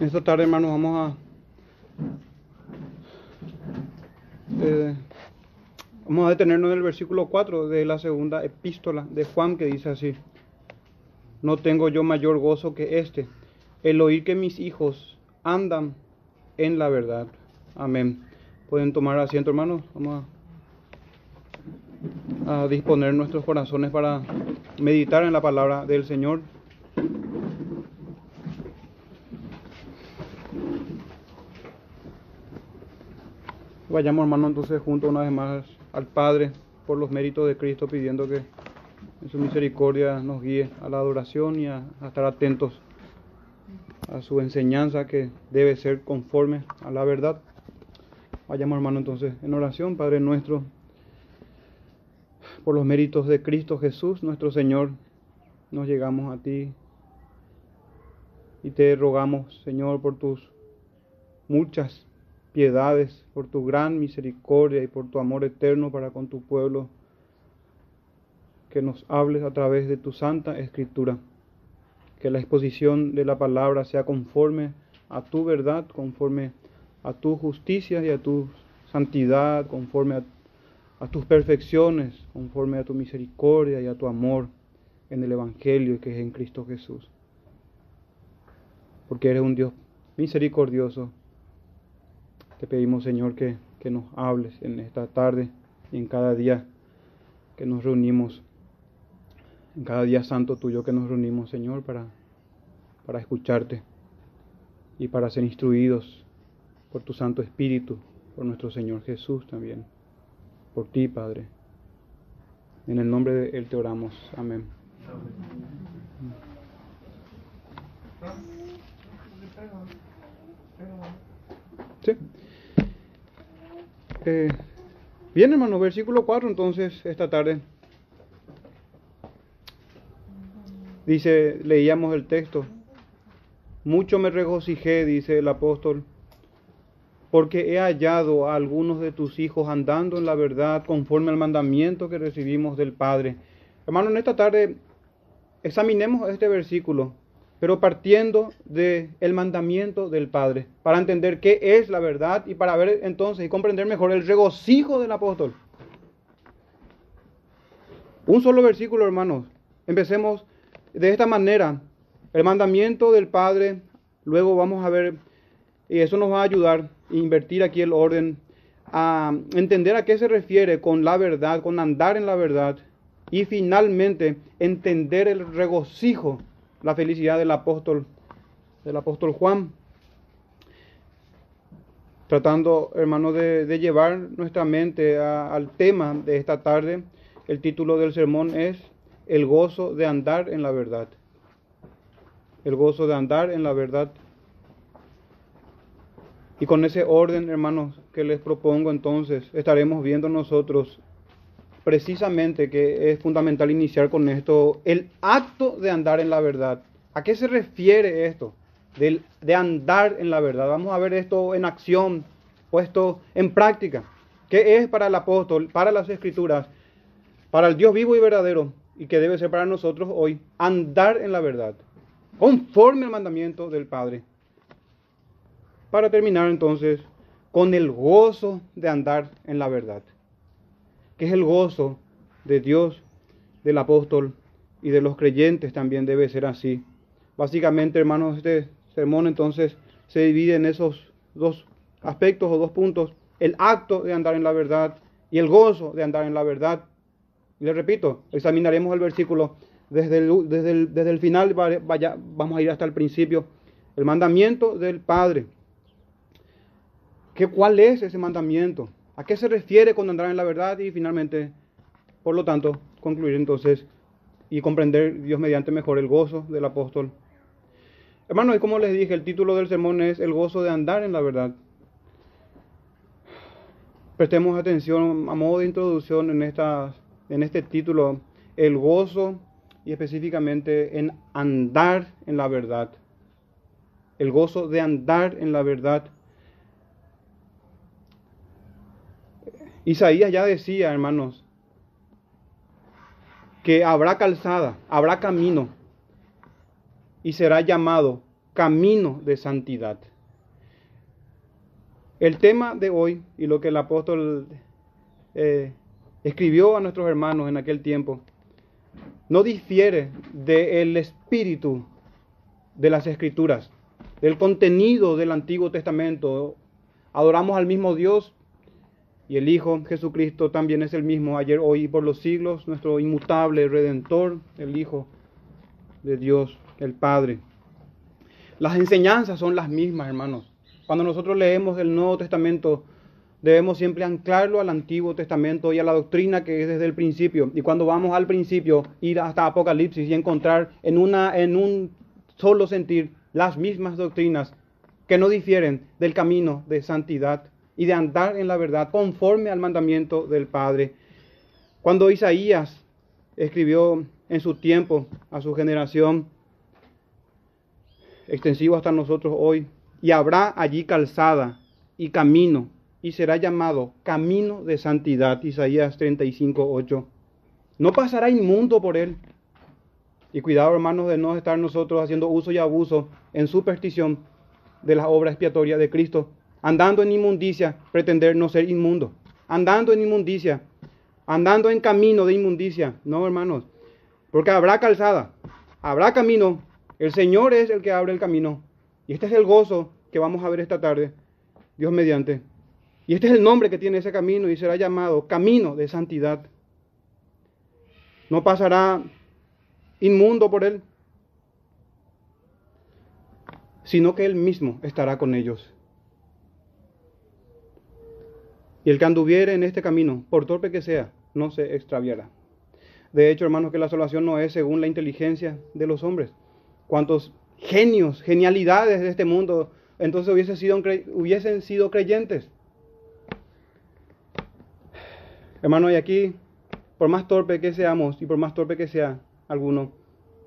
Esta tarde, hermanos, vamos a eh, vamos a detenernos en el versículo 4 de la segunda epístola de Juan que dice así: No tengo yo mayor gozo que este, el oír que mis hijos andan en la verdad. Amén. Pueden tomar asiento, hermanos. Vamos a, a disponer nuestros corazones para meditar en la palabra del Señor. Vayamos, hermano, entonces juntos una vez más al Padre por los méritos de Cristo, pidiendo que en su misericordia nos guíe a la adoración y a, a estar atentos a su enseñanza que debe ser conforme a la verdad. Vayamos, hermano, entonces en oración, Padre nuestro, por los méritos de Cristo Jesús, nuestro Señor, nos llegamos a ti y te rogamos, Señor, por tus muchas piedades, por tu gran misericordia y por tu amor eterno para con tu pueblo, que nos hables a través de tu santa escritura, que la exposición de la palabra sea conforme a tu verdad, conforme a tu justicia y a tu santidad, conforme a, a tus perfecciones, conforme a tu misericordia y a tu amor en el Evangelio que es en Cristo Jesús. Porque eres un Dios misericordioso te pedimos, Señor, que, que nos hables en esta tarde y en cada día que nos reunimos, en cada día santo tuyo que nos reunimos, Señor, para, para escucharte y para ser instruidos por tu Santo Espíritu, por nuestro Señor Jesús también, por ti, Padre. En el nombre de Él te oramos. Amén. Sí. Bien, hermano, versículo 4 entonces esta tarde. Dice, leíamos el texto. Mucho me regocijé, dice el apóstol, porque he hallado a algunos de tus hijos andando en la verdad conforme al mandamiento que recibimos del Padre. Hermano, en esta tarde examinemos este versículo pero partiendo del el mandamiento del Padre, para entender qué es la verdad y para ver entonces y comprender mejor el regocijo del apóstol. Un solo versículo, hermanos. Empecemos de esta manera. El mandamiento del Padre, luego vamos a ver, y eso nos va a ayudar a invertir aquí el orden, a entender a qué se refiere con la verdad, con andar en la verdad, y finalmente entender el regocijo la felicidad del apóstol, del apóstol Juan. Tratando, hermano, de, llevar nuestra mente al tema de esta tarde, el título del sermón es El gozo de andar en la verdad. El gozo de andar en la verdad. Y con ese orden, hermanos, que les propongo entonces, estaremos viendo nosotros precisamente que es fundamental iniciar con esto, el acto de andar en la verdad. ¿A qué se refiere esto? De, de, andar en la verdad. Vamos a ver esto en acción, puesto en práctica. ¿Qué es para el apóstol, para las escrituras, para el Dios vivo y verdadero, y que debe ser para nosotros hoy, andar en la verdad, conforme al mandamiento del Padre? Para terminar entonces con el gozo de andar en la verdad que es el gozo de Dios, del apóstol y de los creyentes también debe ser así. Básicamente, hermanos, este sermón entonces se divide en esos dos aspectos o dos puntos, el acto de andar en la verdad y el gozo de andar en la verdad. Y les repito, examinaremos el versículo desde el, desde el, desde el final, vaya, vamos a ir hasta el principio, el mandamiento del Padre. ¿Qué, ¿Cuál es ese mandamiento? ¿A qué se refiere cuando andar en la verdad? Y finalmente, por lo tanto, concluir entonces y comprender Dios mediante mejor el gozo del apóstol. Hermanos, y como les dije, el título del sermón es El gozo de andar en la verdad. Prestemos atención a modo de introducción en, esta, en este título, el gozo y específicamente en andar en la verdad. El gozo de andar en la verdad. Isaías ya decía, hermanos, que habrá calzada, habrá camino y será llamado camino de santidad. El tema de hoy y lo que el apóstol eh, escribió a nuestros hermanos en aquel tiempo no difiere del espíritu de las escrituras, del contenido del Antiguo Testamento. Adoramos al mismo Dios y el Hijo Jesucristo también es el mismo ayer, hoy y por los siglos, nuestro inmutable redentor, el Hijo de Dios, el Padre. Las enseñanzas son las mismas, hermanos. Cuando nosotros leemos el Nuevo Testamento, debemos siempre anclarlo al Antiguo Testamento y a la doctrina que es desde el principio. Y cuando vamos al principio, ir hasta Apocalipsis y encontrar en, una, en un solo sentir las mismas doctrinas que no difieren del camino de santidad y de andar en la verdad conforme al mandamiento del Padre. Cuando Isaías escribió en su tiempo a su generación, extensivo hasta nosotros hoy, y habrá allí calzada y camino, y será llamado camino de santidad. Isaías 35, 8. No pasará inmundo por él. Y cuidado, hermanos, de no estar nosotros haciendo uso y abuso en superstición de la obra expiatoria de Cristo. Andando en inmundicia, pretender no ser inmundo. Andando en inmundicia, andando en camino de inmundicia. No, hermanos. Porque habrá calzada, habrá camino. El Señor es el que abre el camino. Y este es el gozo que vamos a ver esta tarde, Dios mediante. Y este es el nombre que tiene ese camino y será llamado camino de santidad. No pasará inmundo por él, sino que él mismo estará con ellos. El que anduviere en este camino, por torpe que sea, no se extraviará. De hecho, hermanos, que la salvación no es según la inteligencia de los hombres. Cuantos genios, genialidades de este mundo, entonces hubiesen sido, hubiesen sido creyentes. Hermano, y aquí, por más torpe que seamos y por más torpe que sea alguno,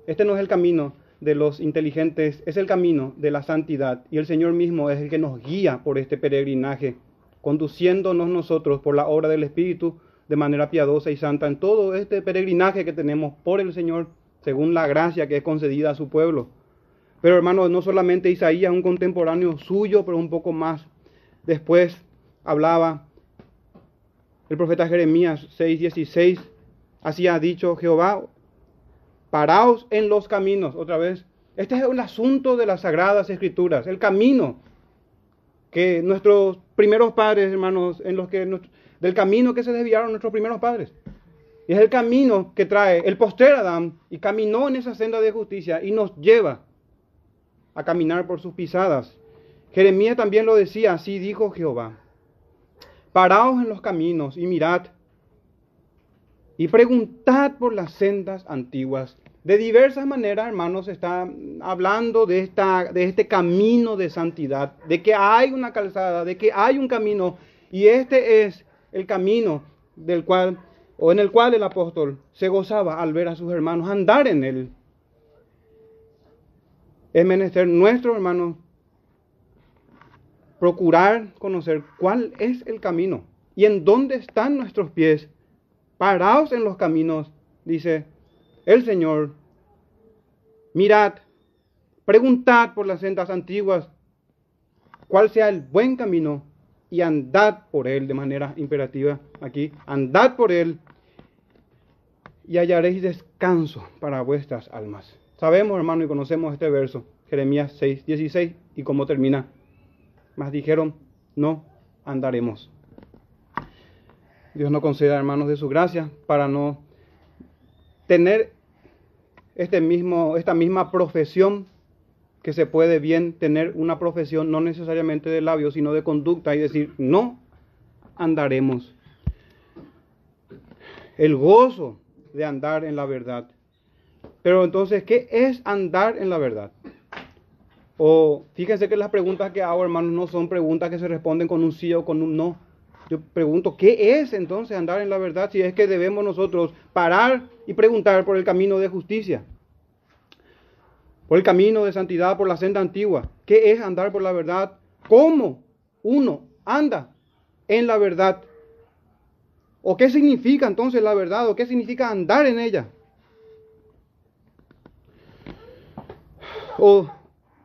este no es el camino de los inteligentes, es el camino de la santidad. Y el Señor mismo es el que nos guía por este peregrinaje, conduciéndonos nosotros por la obra del Espíritu de manera piadosa y santa en todo este peregrinaje que tenemos por el Señor, según la gracia que es concedida a su pueblo. Pero hermanos, no solamente Isaías, un contemporáneo suyo, pero un poco más. Después hablaba el profeta Jeremías 6:16, así ha dicho Jehová, paraos en los caminos, otra vez. Este es el asunto de las sagradas escrituras, el camino que nuestros primeros padres, hermanos, en los que del camino que se desviaron nuestros primeros padres. Y es el camino que trae el postrer Adán y caminó en esa senda de justicia y nos lleva a caminar por sus pisadas. Jeremías también lo decía, así dijo Jehová. Paraos en los caminos y mirad y preguntad por las sendas antiguas. De diversas maneras, hermanos, está hablando de, esta, de este camino de santidad, de que hay una calzada, de que hay un camino, y este es el camino del cual, o en el cual el apóstol se gozaba al ver a sus hermanos andar en él. Es menester nuestro, hermano, procurar conocer cuál es el camino y en dónde están nuestros pies. Paraos en los caminos, dice el Señor. Mirad, preguntad por las sendas antiguas cuál sea el buen camino y andad por él de manera imperativa aquí. Andad por él y hallaréis descanso para vuestras almas. Sabemos, hermano, y conocemos este verso, Jeremías 6, 16, y cómo termina. Mas dijeron, no andaremos. Dios nos conceda, hermanos, de su gracia para no tener este mismo, esta misma profesión que se puede bien tener una profesión no necesariamente de labios, sino de conducta y decir, no andaremos. El gozo de andar en la verdad. Pero entonces, ¿qué es andar en la verdad? O fíjense que las preguntas que hago, hermanos, no son preguntas que se responden con un sí o con un no. Yo pregunto, ¿qué es entonces andar en la verdad si es que debemos nosotros parar y preguntar por el camino de justicia? Por el camino de santidad, por la senda antigua. ¿Qué es andar por la verdad? ¿Cómo uno anda en la verdad? ¿O qué significa entonces la verdad? ¿O qué significa andar en ella? O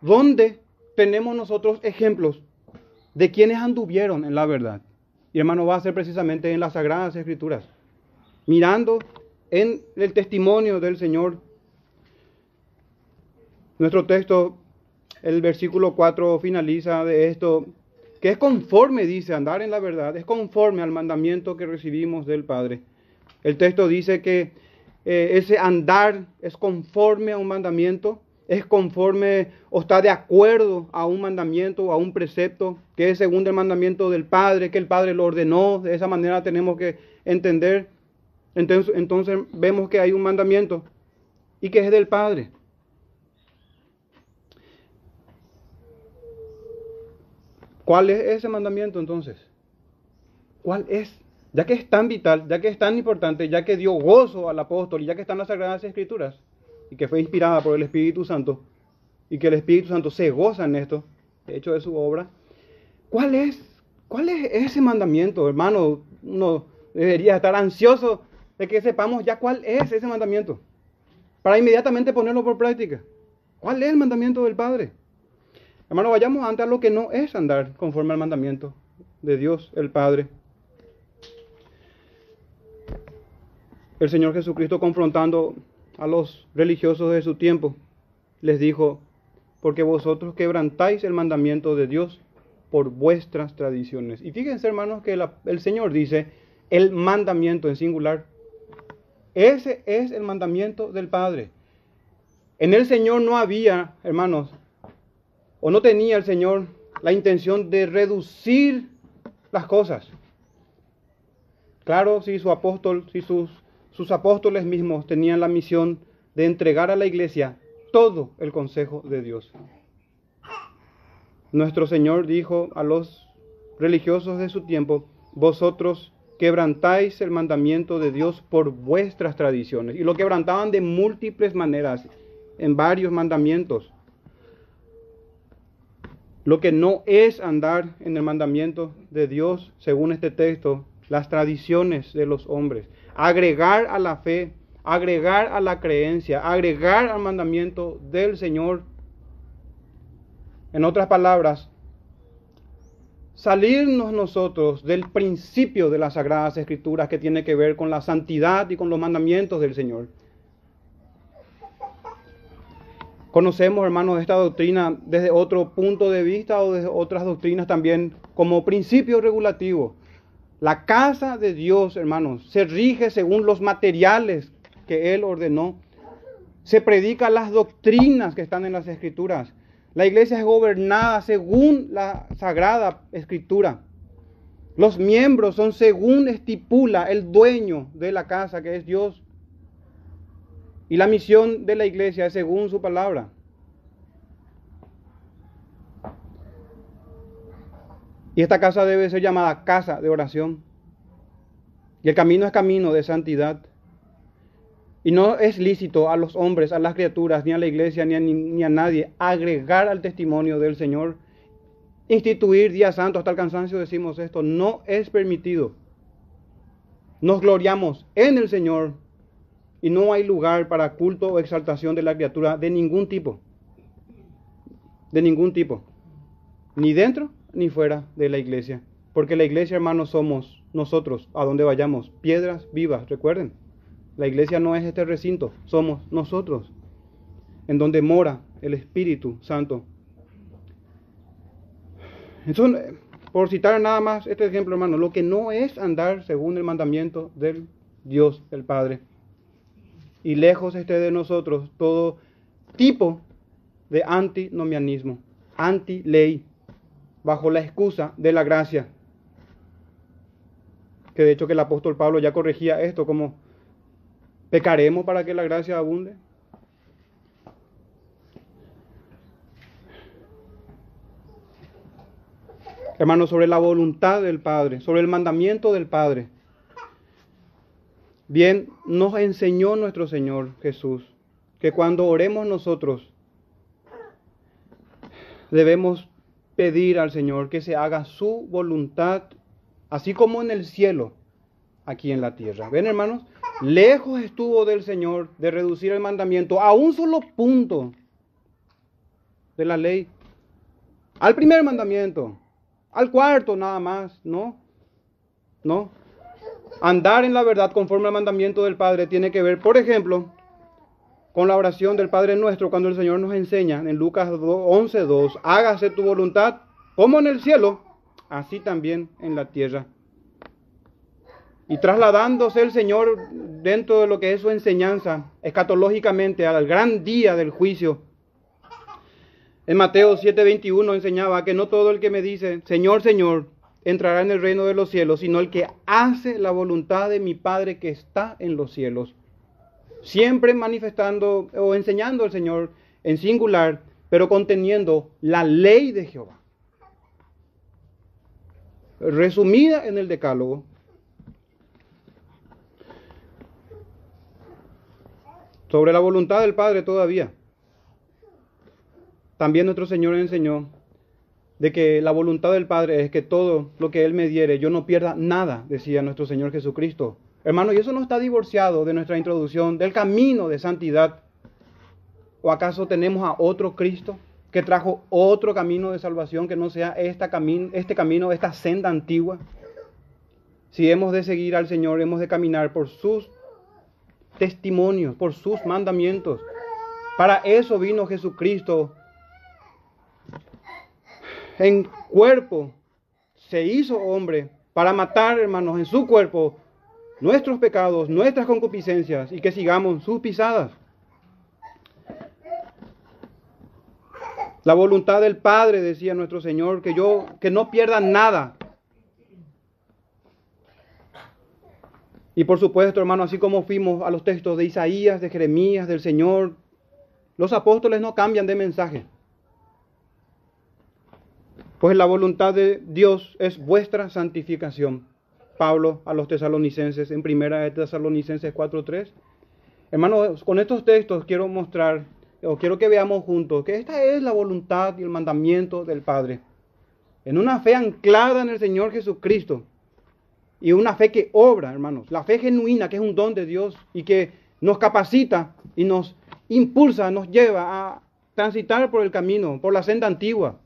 ¿Dónde tenemos nosotros ejemplos de quienes anduvieron en la verdad? Y hermano, va a ser precisamente en las Sagradas Escrituras, mirando en el testimonio del Señor. Nuestro texto, el versículo 4 finaliza de esto, que es conforme, dice, andar en la verdad, es conforme al mandamiento que recibimos del Padre. El texto dice que eh, ese andar es conforme a un mandamiento, es conforme o está de acuerdo a un mandamiento o a un precepto que es según el mandamiento del Padre, que el Padre lo ordenó. De esa manera tenemos que entender. Entonces, entonces vemos que hay un mandamiento y que es del Padre. ¿Cuál es ese mandamiento entonces? ¿Cuál es? Ya que es tan vital, ya que es tan importante, ya que dio gozo al apóstol y ya que están las Sagradas Escrituras y que fue inspirada por el Espíritu Santo y que el Espíritu Santo se goza en esto, de hecho de su obra, ¿cuál es, cuál es ese mandamiento, hermano? Uno debería estar ansioso de que sepamos ya cuál es ese mandamiento para inmediatamente ponerlo por práctica. ¿Cuál es el mandamiento del Padre? Hermano, vayamos a lo que no es andar conforme al mandamiento de Dios el Padre. El Señor Jesucristo confrontando a los religiosos de su tiempo, les dijo, porque vosotros quebrantáis el mandamiento de Dios por vuestras tradiciones. Y fíjense, hermanos, que el Señor dice el mandamiento en singular. Ese es el mandamiento del Padre. En el Señor no había, hermanos, ¿O no tenía el Señor la intención de reducir las cosas? Claro, si su apóstol, si sus, sus apóstoles mismos tenían la misión de entregar a la iglesia todo el consejo de Dios. Nuestro Señor dijo a los religiosos de su tiempo, vosotros quebrantáis el mandamiento de Dios por vuestras tradiciones. Y lo quebrantaban de múltiples maneras, en varios mandamientos. Lo que no es andar en el mandamiento de Dios, según este texto, las tradiciones de los hombres. Agregar a la fe, agregar a la creencia, agregar al mandamiento del Señor. En otras palabras, salirnos nosotros del principio de las sagradas escrituras que tiene que ver con la santidad y con los mandamientos del Señor. Conocemos, hermanos, esta doctrina desde otro punto de vista o desde otras doctrinas también como principio regulativo. La casa de Dios, hermanos, se rige según los materiales que Él ordenó. Se predica las doctrinas que están en las escrituras. La iglesia es gobernada según la sagrada escritura. Los miembros son según estipula el dueño de la casa, que es Dios. Y la misión de la iglesia es según su palabra. Y esta casa debe ser llamada casa de oración. Y el camino es camino de santidad. Y no es lícito a los hombres, a las criaturas, ni a la iglesia, ni a, ni a nadie agregar al testimonio del Señor. Instituir días santos hasta el cansancio, decimos esto, no es permitido. Nos gloriamos en el Señor y no hay lugar para culto o exaltación de la criatura de ningún tipo. De ningún tipo. Ni dentro ni fuera de la iglesia. Porque la iglesia, hermanos, somos nosotros, a donde vayamos, piedras vivas, recuerden. La iglesia no es este recinto, somos nosotros, en donde mora el Espíritu Santo. Entonces, por citar nada más este ejemplo, hermano, lo que no es andar según el mandamiento del Dios, el Padre y lejos esté de nosotros todo tipo de antinomianismo, anti-ley, bajo la excusa de la gracia. Que de hecho que el apóstol Pablo ya corregía esto como, ¿pecaremos para que la gracia abunde? Hermanos, sobre la voluntad del Padre, sobre el mandamiento del Padre. Bien, nos enseñó nuestro Señor Jesús que cuando oremos nosotros debemos pedir al Señor que se haga su voluntad, así como en el cielo, aquí en la tierra. ¿Ven, hermanos? Lejos estuvo del Señor de reducir el mandamiento a un solo punto de la ley. Al primer mandamiento, al cuarto nada más, ¿no? No. Andar en la verdad conforme al mandamiento del Padre tiene que ver, por ejemplo, con la oración del Padre nuestro cuando el Señor nos enseña en Lucas 11.2, hágase tu voluntad como en el cielo, así también en la tierra. Y trasladándose el Señor dentro de lo que es su enseñanza escatológicamente al gran día del juicio. En Mateo 7:21 enseñaba que no todo el que me dice, Señor, Señor, entrará en el reino de los cielos, sino el que hace la voluntad de mi Padre que está en los cielos. Siempre manifestando o enseñando al Señor en singular, pero conteniendo la ley de Jehová. Resumida en el decálogo, sobre la voluntad del Padre todavía. También nuestro Señor enseñó de que la voluntad del Padre es que todo lo que Él me diere, yo no pierda nada, decía nuestro Señor Jesucristo. Hermano, y eso no está divorciado de nuestra introducción del camino de santidad. ¿O acaso tenemos a otro Cristo que trajo otro camino de salvación que no sea esta este camino, esta senda antigua? Si hemos de seguir al Señor, hemos de caminar por sus testimonios, por sus mandamientos. Para eso vino Jesucristo en cuerpo, se hizo hombre para matar, hermanos, en su cuerpo nuestros pecados, nuestras concupiscencias y que sigamos sus pisadas. La voluntad del Padre, decía nuestro Señor, que yo que no pierda nada, Y por supuesto, hermano, así como fuimos a los textos de Isaías, de Jeremías, del Señor, los apóstoles no cambian de mensaje. Pues la voluntad de Dios es vuestra santificación. Pablo a los tesalonicenses en primera de Tesalonicenses 4.3. Hermanos, con estos textos quiero mostrar, o quiero que veamos juntos, que esta es la voluntad y el mandamiento del Padre. En una fe anclada en el Señor Jesucristo, y una fe que obra, hermanos. La fe genuina, que es un don de Dios y que nos capacita y nos impulsa, nos lleva a transitar por el camino, por la senda antigua.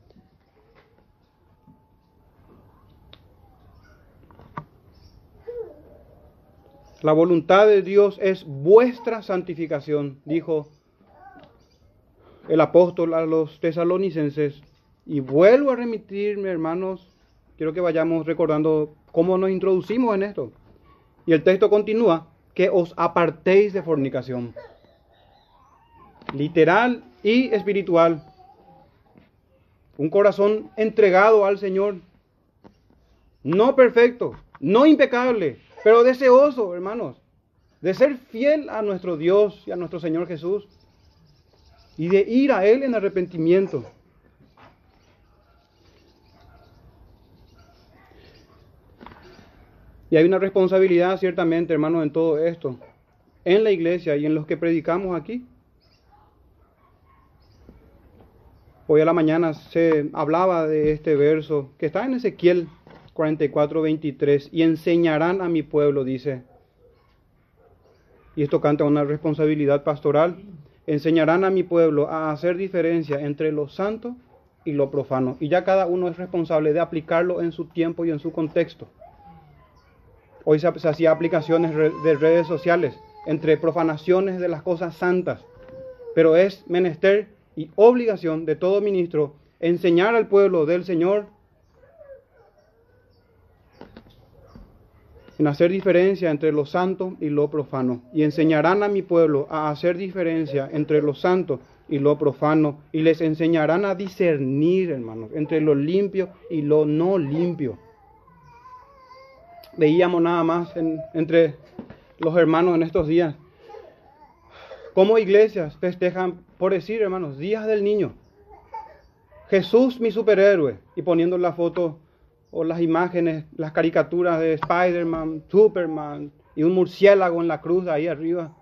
La voluntad de Dios es vuestra santificación, dijo el apóstol a los tesalonicenses. Y vuelvo a remitirme, hermanos, quiero que vayamos recordando cómo nos introducimos en esto. Y el texto continúa, que os apartéis de fornicación. Literal y espiritual. Un corazón entregado al Señor. No perfecto, no impecable, pero deseoso, hermanos, de ser fiel a nuestro Dios y a nuestro Señor Jesús. Y de ir a Él en arrepentimiento. Y hay una responsabilidad, ciertamente, hermanos, en todo esto, en la iglesia y en los que predicamos aquí. Hoy a la mañana se hablaba de este verso que está en Ezequiel 44, 23, y enseñarán a mi pueblo, dice. Y esto canta una responsabilidad pastoral. Enseñarán a mi pueblo a hacer diferencia entre lo santo y lo profano. Y ya cada uno es responsable de aplicarlo en su tiempo y en su contexto. Hoy se, hacía aplicaciones de redes sociales entre profanaciones de las cosas santas. Pero es menester y obligación de todo ministro enseñar al pueblo del Señor en hacer diferencia entre lo santo y lo profano. Y enseñarán a mi pueblo a hacer diferencia entre lo santo y lo profano. Y les enseñarán a discernir, hermanos, entre lo limpio y lo no limpio veíamos nada más entre los hermanos en estos días. Cómo iglesias festejan, por decir hermanos, días del niño. Jesús mi superhéroe. Y poniendo la foto o las imágenes, las caricaturas de Spider-Man, Superman y un murciélago en la cruz ahí arriba.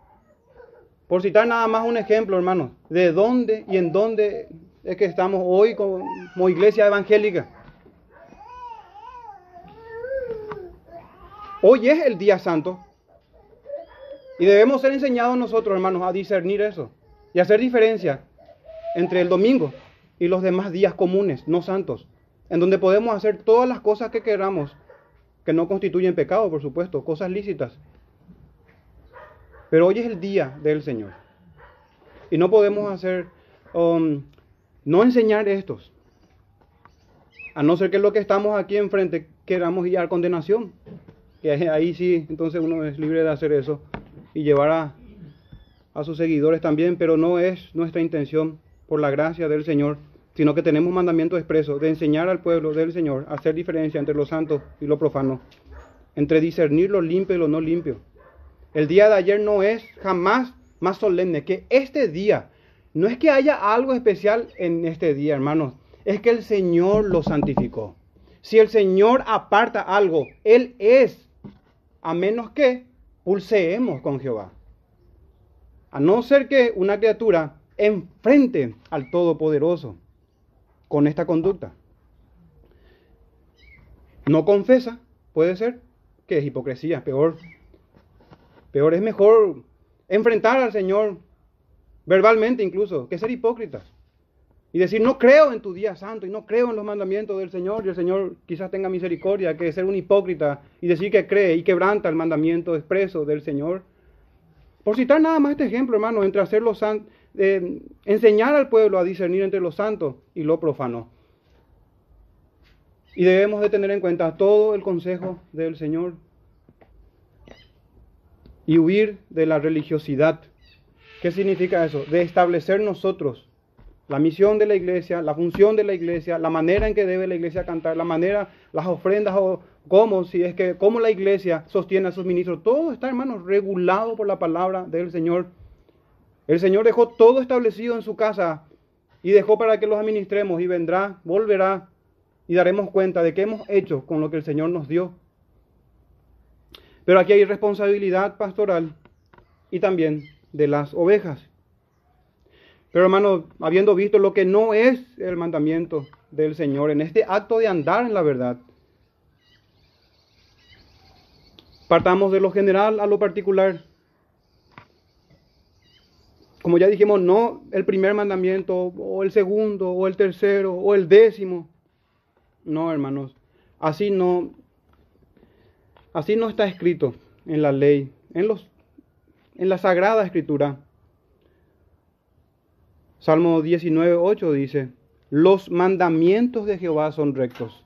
Por citar nada más un ejemplo, hermanos, de dónde y en dónde es que estamos hoy como iglesia evangélica. Hoy es el día santo. Y debemos ser enseñados nosotros, hermanos, a discernir eso y hacer diferencia entre el domingo y los demás días comunes, no santos, en donde podemos hacer todas las cosas que queramos, que no constituyen pecado, por supuesto, cosas lícitas. Pero hoy es el día del Señor. Y no podemos hacer, um, no enseñar estos. A no ser que lo que estamos aquí enfrente queramos guiar condenación. Que ahí sí, entonces uno es libre de hacer eso y llevar a, a sus seguidores también, pero no es nuestra intención, por la gracia del Señor, sino que tenemos mandamiento expreso de enseñar al pueblo del Señor a hacer diferencia entre lo santo y lo profano, entre discernir lo limpio y lo no limpio. El día de ayer no es jamás más solemne que este día. No es que haya algo especial en este día, hermanos, es que el Señor lo santificó. Si el Señor aparta algo, Él es, a menos que pulseemos con Jehová. A no ser que una criatura enfrente al Todopoderoso con esta conducta. No confesa, puede ser, que es hipocresía, peor. Peor es mejor enfrentar al Señor verbalmente incluso, que ser hipócritas. Y decir, no creo en tu día santo y no creo en los mandamientos del Señor y el Señor quizás tenga misericordia, que ser un hipócrita y decir que cree y quebranta el mandamiento expreso del Señor. Por citar nada más este ejemplo, hermano, entre hacer los enseñar al pueblo a discernir entre lo santo y lo profano. Y debemos de tener en cuenta todo el consejo del Señor y huir de la religiosidad. ¿Qué significa eso? De establecer nosotros la misión de la iglesia, la función de la iglesia, la manera en que debe la iglesia cantar, la manera, las ofrendas o cómo, si es que, cómo la iglesia sostiene a sus ministros. Todo está, hermanos, regulado por la palabra del Señor. El Señor dejó todo establecido en su casa y dejó para que los administremos y vendrá, volverá y daremos cuenta de qué hemos hecho con lo que el Señor nos dio. Pero aquí hay responsabilidad pastoral y también de las ovejas. Pero hermanos, habiendo visto lo que no es el mandamiento del Señor en este acto de andar en la verdad, partamos de lo general a lo particular. Como ya dijimos, no el primer mandamiento, o el segundo, o el tercero, o el décimo. No, hermanos, así no, así no está escrito en la ley, en los, en la sagrada escritura. Salmo 19, 8 dice, los mandamientos de Jehová son rectos.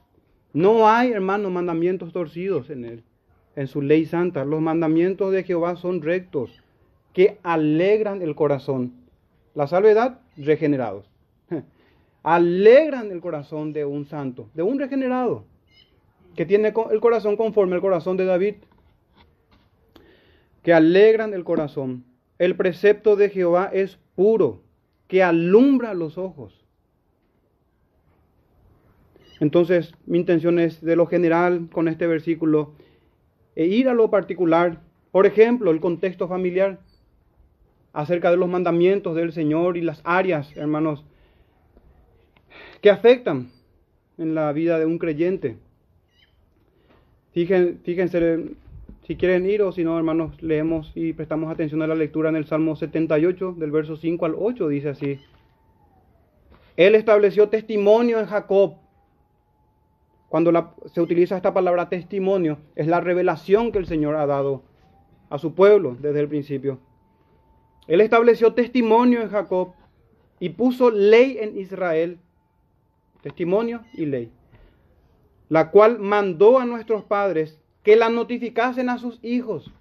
No hay, hermanos, mandamientos torcidos en él, en su ley santa. Los mandamientos de Jehová son rectos, que alegran el corazón. La salvedad, regenerados. Alegran el corazón de un santo, de un regenerado, que tiene el corazón conforme al corazón de David. Que alegran el corazón. El precepto de Jehová es puro que alumbra los ojos. Entonces, mi intención es de lo general con este versículo e ir a lo particular. Por ejemplo, el contexto familiar acerca de los mandamientos del Señor y las áreas, hermanos, que afectan en la vida de un creyente. Fíjense, si quieren ir o si no, hermanos, leemos y prestamos atención a la lectura en el Salmo 78, del verso 5 al 8, dice así. Él estableció testimonio en Jacob. Cuando se utiliza esta palabra testimonio, es la revelación que el Señor ha dado a su pueblo desde el principio. Él estableció testimonio en Jacob y puso ley en Israel. Testimonio y ley. La cual mandó a nuestros padres que la notificasen a sus hijos.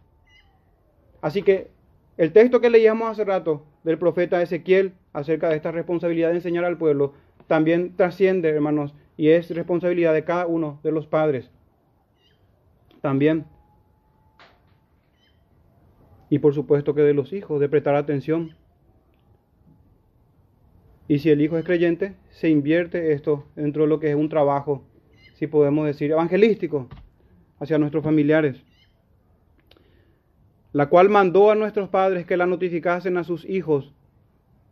Así que el texto que leíamos hace rato del profeta Ezequiel acerca de esta responsabilidad de enseñar al pueblo también trasciende, hermanos, y es responsabilidad de cada uno de los padres. También. Y por supuesto que de los hijos, de prestar atención. Y si el hijo es creyente, se invierte esto dentro de lo que es un trabajo, si podemos decir, evangelístico, hacia nuestros familiares, la cual mandó a nuestros padres que la notificasen a sus hijos.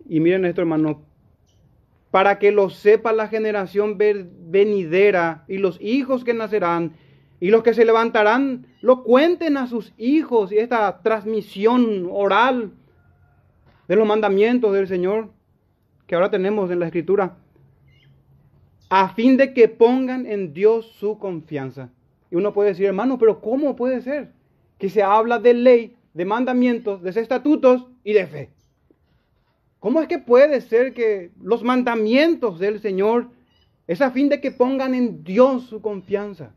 Y miren esto, hermano, para que lo sepa la generación venidera y los hijos que nacerán y los que se levantarán, lo cuenten a sus hijos y esta transmisión oral de los mandamientos del Señor que ahora tenemos en la Escritura, a fin de que pongan en Dios su confianza. Y uno puede decir, hermano, pero ¿cómo puede ser que se habla de ley, de mandamientos, de estatutos y de fe? ¿Cómo es que puede ser que los mandamientos del Señor es a fin de que pongan en Dios su confianza?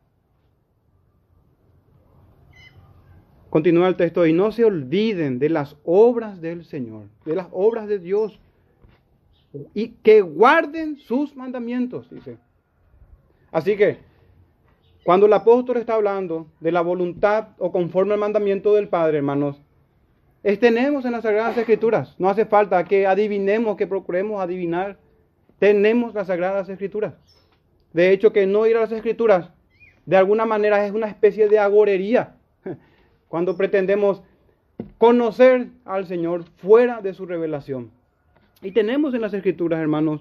Continúa el texto y no se olviden de las obras del Señor, de las obras de Dios, y que guarden sus mandamientos, dice. Así que, cuando el apóstol está hablando de la voluntad o conforme al mandamiento del Padre, hermanos, tenemos en las Sagradas Escrituras. No hace falta que adivinemos, que procuremos adivinar. Tenemos las Sagradas Escrituras. De hecho, que no ir a las Escrituras, de alguna manera es una especie de agorería. Cuando pretendemos conocer al Señor fuera de su revelación. Y tenemos en las escrituras, hermanos,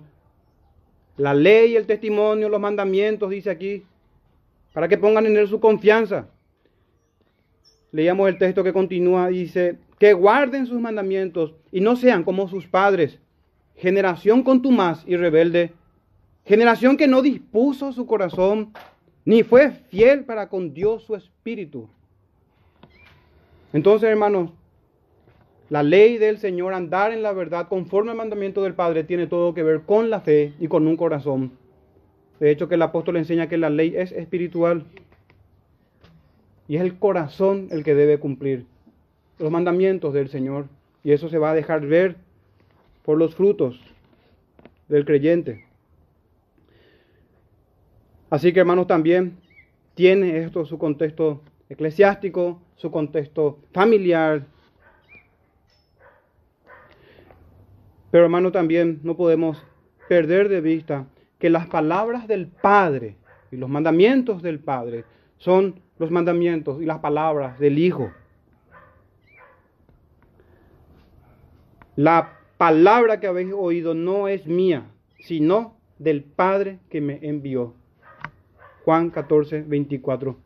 la ley, el testimonio, los mandamientos, dice aquí, para que pongan en él su confianza. Leíamos el texto que continúa, dice, que guarden sus mandamientos y no sean como sus padres, generación contumaz y rebelde, generación que no dispuso su corazón, ni fue fiel para con Dios su espíritu. Entonces, hermanos, la ley del Señor, andar en la verdad conforme al mandamiento del Padre, tiene todo que ver con la fe y con un corazón. De hecho, que el apóstol enseña que la ley es espiritual y es el corazón el que debe cumplir los mandamientos del Señor. Y eso se va a dejar ver por los frutos del creyente. Así que hermanos, también tiene esto su contexto eclesiástico, su contexto familiar, Pero hermano, también no podemos perder de vista que las palabras del Padre y los mandamientos del Padre son los mandamientos y las palabras del Hijo. La palabra que habéis oído no es mía, sino del Padre que me envió. Juan 14, 24.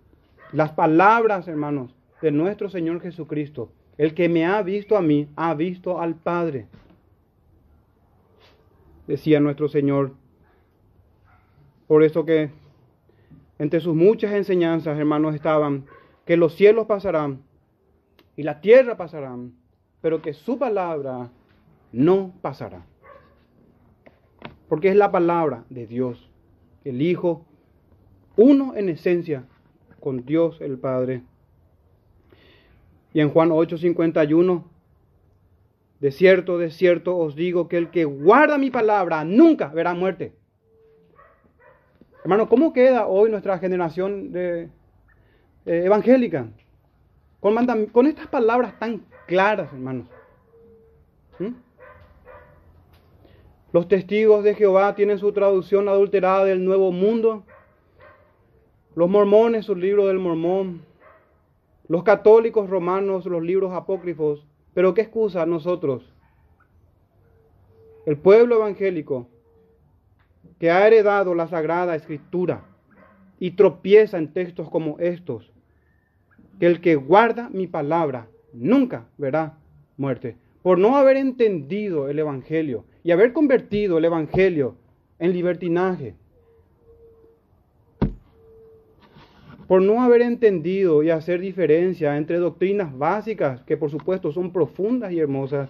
Las palabras, hermanos, de nuestro Señor Jesucristo. El que me ha visto a mí, ha visto al Padre decía nuestro Señor. Por eso que entre sus muchas enseñanzas, hermanos, estaban que los cielos pasarán y la tierra pasarán, pero que su palabra no pasará. Porque es la palabra de Dios, el Hijo, uno en esencia con Dios el Padre. Y en Juan 8:51 de cierto, de cierto os digo que el que guarda mi palabra nunca verá muerte. Hermano, ¿cómo queda hoy nuestra generación de, eh, evangélica? Con, estas palabras tan claras, hermanos. ¿Mm? Los testigos de Jehová tienen su traducción adulterada del Nuevo Mundo. Los mormones, su libro del mormón. Los católicos romanos, los libros apócrifos. Pero ¿qué excusa nosotros? El pueblo evangélico que ha heredado la sagrada escritura y tropieza en textos como estos, que el que guarda mi palabra nunca verá muerte, por no haber entendido el Evangelio y haber convertido el Evangelio en libertinaje. Por no haber entendido y hacer diferencia entre doctrinas básicas, que por supuesto son profundas y hermosas,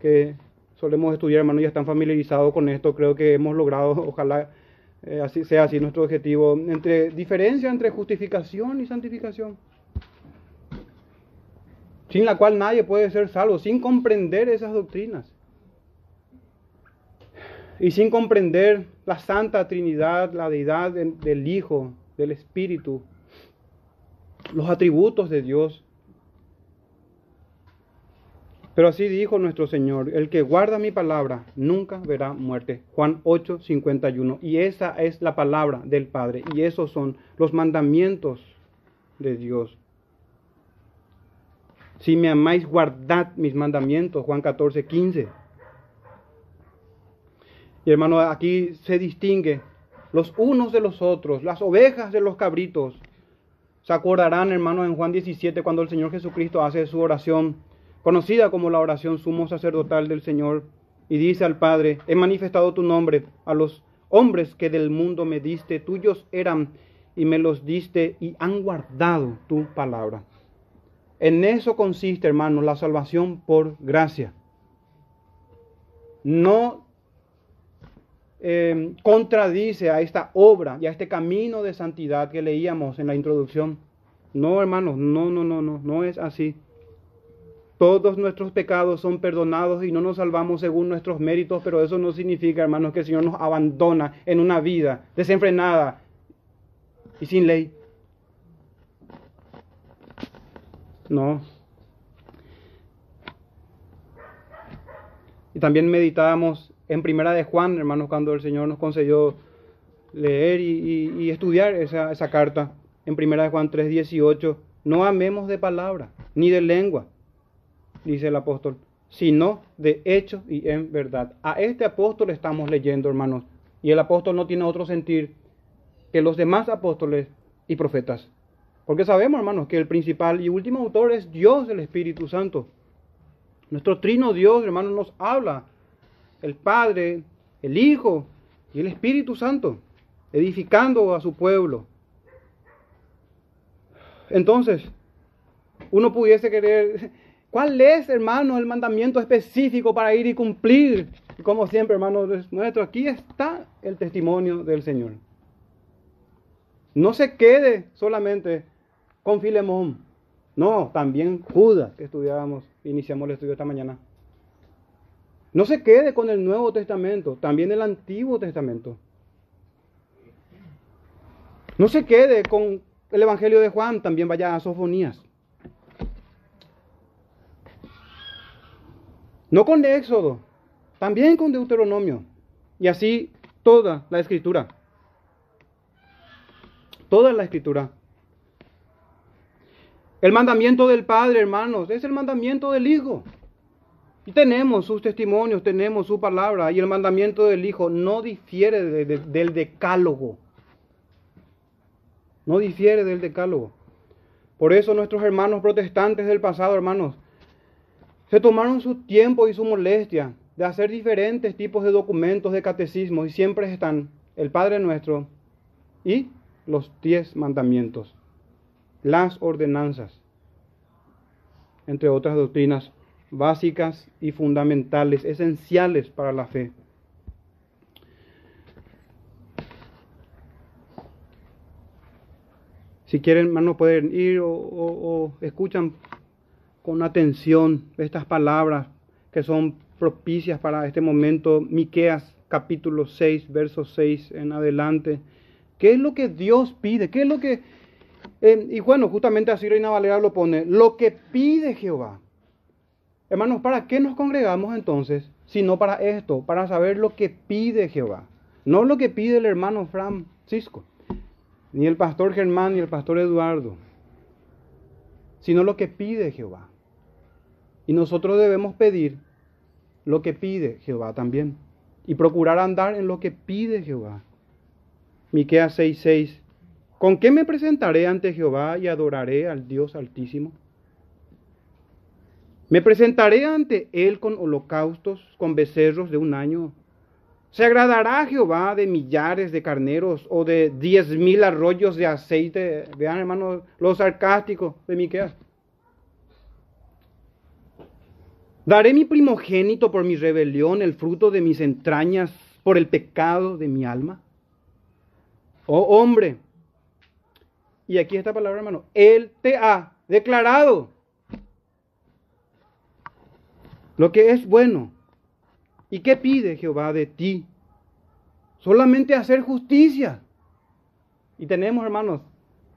que solemos estudiar, hermanos, ya están familiarizados con esto, creo que hemos logrado, ojalá eh, sea así nuestro objetivo, entre diferencia entre justificación y santificación, sin la cual nadie puede ser salvo, sin comprender esas doctrinas. Y sin comprender la Santa Trinidad, la deidad del Hijo, del Espíritu, los atributos de Dios. Pero así dijo nuestro Señor, el que guarda mi palabra nunca verá muerte. Juan 8, 51. Y esa es la palabra del Padre. Y esos son los mandamientos de Dios. Si me amáis, guardad mis mandamientos. Juan 14, 15. Y hermano, aquí se distingue los unos de los otros, las ovejas de los cabritos. Se acordarán, hermanos, en Juan 17, cuando el Señor Jesucristo hace su oración, conocida como la oración sumo sacerdotal del Señor, y dice al Padre, he manifestado tu nombre a los hombres que del mundo me diste, tuyos eran y me los diste y han guardado tu palabra. En eso consiste, hermanos, la salvación por gracia. No eh, contradice a esta obra y a este camino de santidad que leíamos en la introducción. No, hermanos, no, no, no, no, no es así. Todos nuestros pecados son perdonados y no nos salvamos según nuestros méritos, pero eso no significa, hermanos, que el Señor nos abandona en una vida desenfrenada y sin ley. No. Y también meditábamos en Primera de Juan, hermanos, cuando el Señor nos concedió leer y, estudiar esa, carta. En Primera de Juan 3:18, no amemos de palabra, ni de lengua, dice el apóstol, sino de hecho y en verdad. A este apóstol estamos leyendo, hermanos, y el apóstol no tiene otro sentir que los demás apóstoles y profetas. Porque sabemos, hermanos, que el principal y último autor es Dios, el Espíritu Santo. Nuestro trino Dios, hermanos, nos habla. El Padre, el Hijo y el Espíritu Santo, edificando a su pueblo. Entonces, uno pudiese querer ¿Cuál es, hermano, el mandamiento específico para ir y cumplir? como siempre, hermano nuestro, aquí está el testimonio del Señor. No se quede solamente con Filemón. No, también Judas, que estudiábamos, iniciamos el estudio esta mañana. No se quede con el Nuevo Testamento, también el Antiguo Testamento. No se quede con el Evangelio de Juan, también vaya a Sofonías. No con Éxodo, también con Deuteronomio. Y así toda la escritura. Toda la escritura. El mandamiento del Padre, hermanos, es el mandamiento del Hijo. Y tenemos sus testimonios, tenemos su palabra. Y el mandamiento del Hijo no difiere del decálogo. No difiere del decálogo. Por eso nuestros hermanos protestantes del pasado, hermanos, se tomaron su tiempo y su molestia de hacer diferentes tipos de documentos de catecismo y siempre están el Padre Nuestro y los diez mandamientos, las ordenanzas, entre otras doctrinas básicas y fundamentales, esenciales para la fe. Si quieren, hermano, pueden ir o, escuchan con atención estas palabras que son propicias para este momento. Miqueas capítulo 6, verso 6 en adelante. ¿Qué es lo que Dios pide? ¿Qué es lo que... Eh, y bueno, justamente así Reina Valera lo pone, lo que pide Jehová. Hermanos, ¿para qué nos congregamos entonces? Sino para esto, para saber lo que pide Jehová. No lo que pide el hermano Francisco, ni el pastor Germán, ni el pastor Eduardo, sino lo que pide Jehová. Y nosotros debemos pedir lo que pide Jehová también. Y procurar andar en lo que pide Jehová. Miqueas 6:6. ¿Con qué me presentaré ante Jehová y adoraré al Dios Altísimo? Me presentaré ante Él con holocaustos, con becerros de un año. ¿Se agradará Jehová de millares de carneros o de diez mil arroyos de aceite? Vean, hermanos, los sarcásticos de Miqueas. Daré mi primogénito por mi rebelión, el fruto de mis entrañas por el pecado de mi alma. Oh hombre, y aquí esta palabra, hermano, Él te ha declarado lo que es bueno. ¿Y qué pide Jehová de ti? Solamente hacer justicia. Y tenemos, hermanos,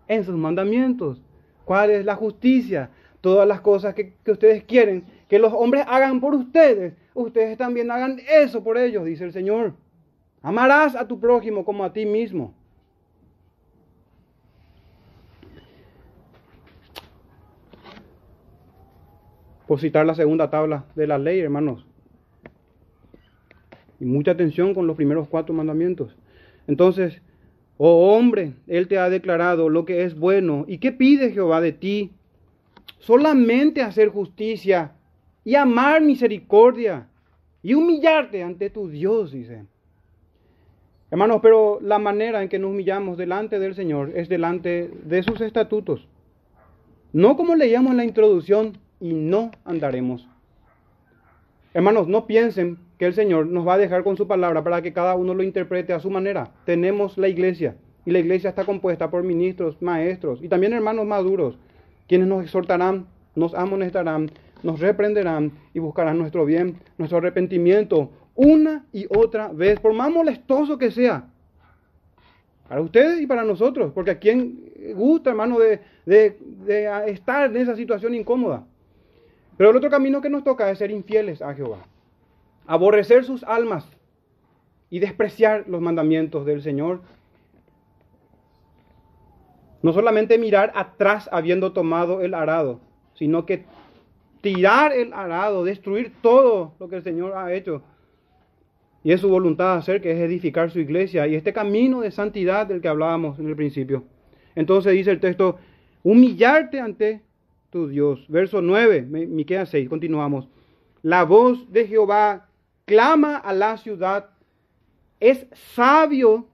en sus mandamientos, ¿cuál es la justicia? Todas las cosas que, que ustedes quieren que los hombres hagan por ustedes, ustedes también hagan eso por ellos, dice el Señor. Amarás a tu prójimo como a ti mismo. Por citar la segunda tabla de la ley, hermanos. Y mucha atención con los primeros cuatro mandamientos. Entonces, oh hombre, Él te ha declarado lo que es bueno. ¿Y qué pide Jehová de ti? Solamente hacer justicia y amar misericordia y humillarte ante tu Dios, dice. Hermanos, pero la manera en que nos humillamos delante del Señor es delante de sus estatutos. No como leíamos en la introducción, y no andaremos. Hermanos, no piensen que el Señor nos va a dejar con su palabra para que cada uno lo interprete a su manera. Tenemos la iglesia y la iglesia está compuesta por ministros, maestros y también hermanos maduros, quienes nos exhortarán, nos amonestarán, nos reprenderán y buscarán nuestro bien, nuestro arrepentimiento, una y otra vez, por más molestoso que sea. Para ustedes y para nosotros, porque a quien gusta, hermano, de, estar en esa situación incómoda. Pero el otro camino que nos toca es ser infieles a Jehová, aborrecer sus almas y despreciar los mandamientos del Señor. No solamente mirar atrás habiendo tomado el arado, sino que tirar el arado, destruir todo lo que el Señor ha hecho. Y es su voluntad hacer, que es edificar su iglesia y este camino de santidad del que hablábamos en el principio. Entonces dice el texto, humillarte ante tu Dios. Verso 9, Miqueas 6, continuamos. La voz de Jehová clama a la ciudad. Es sabio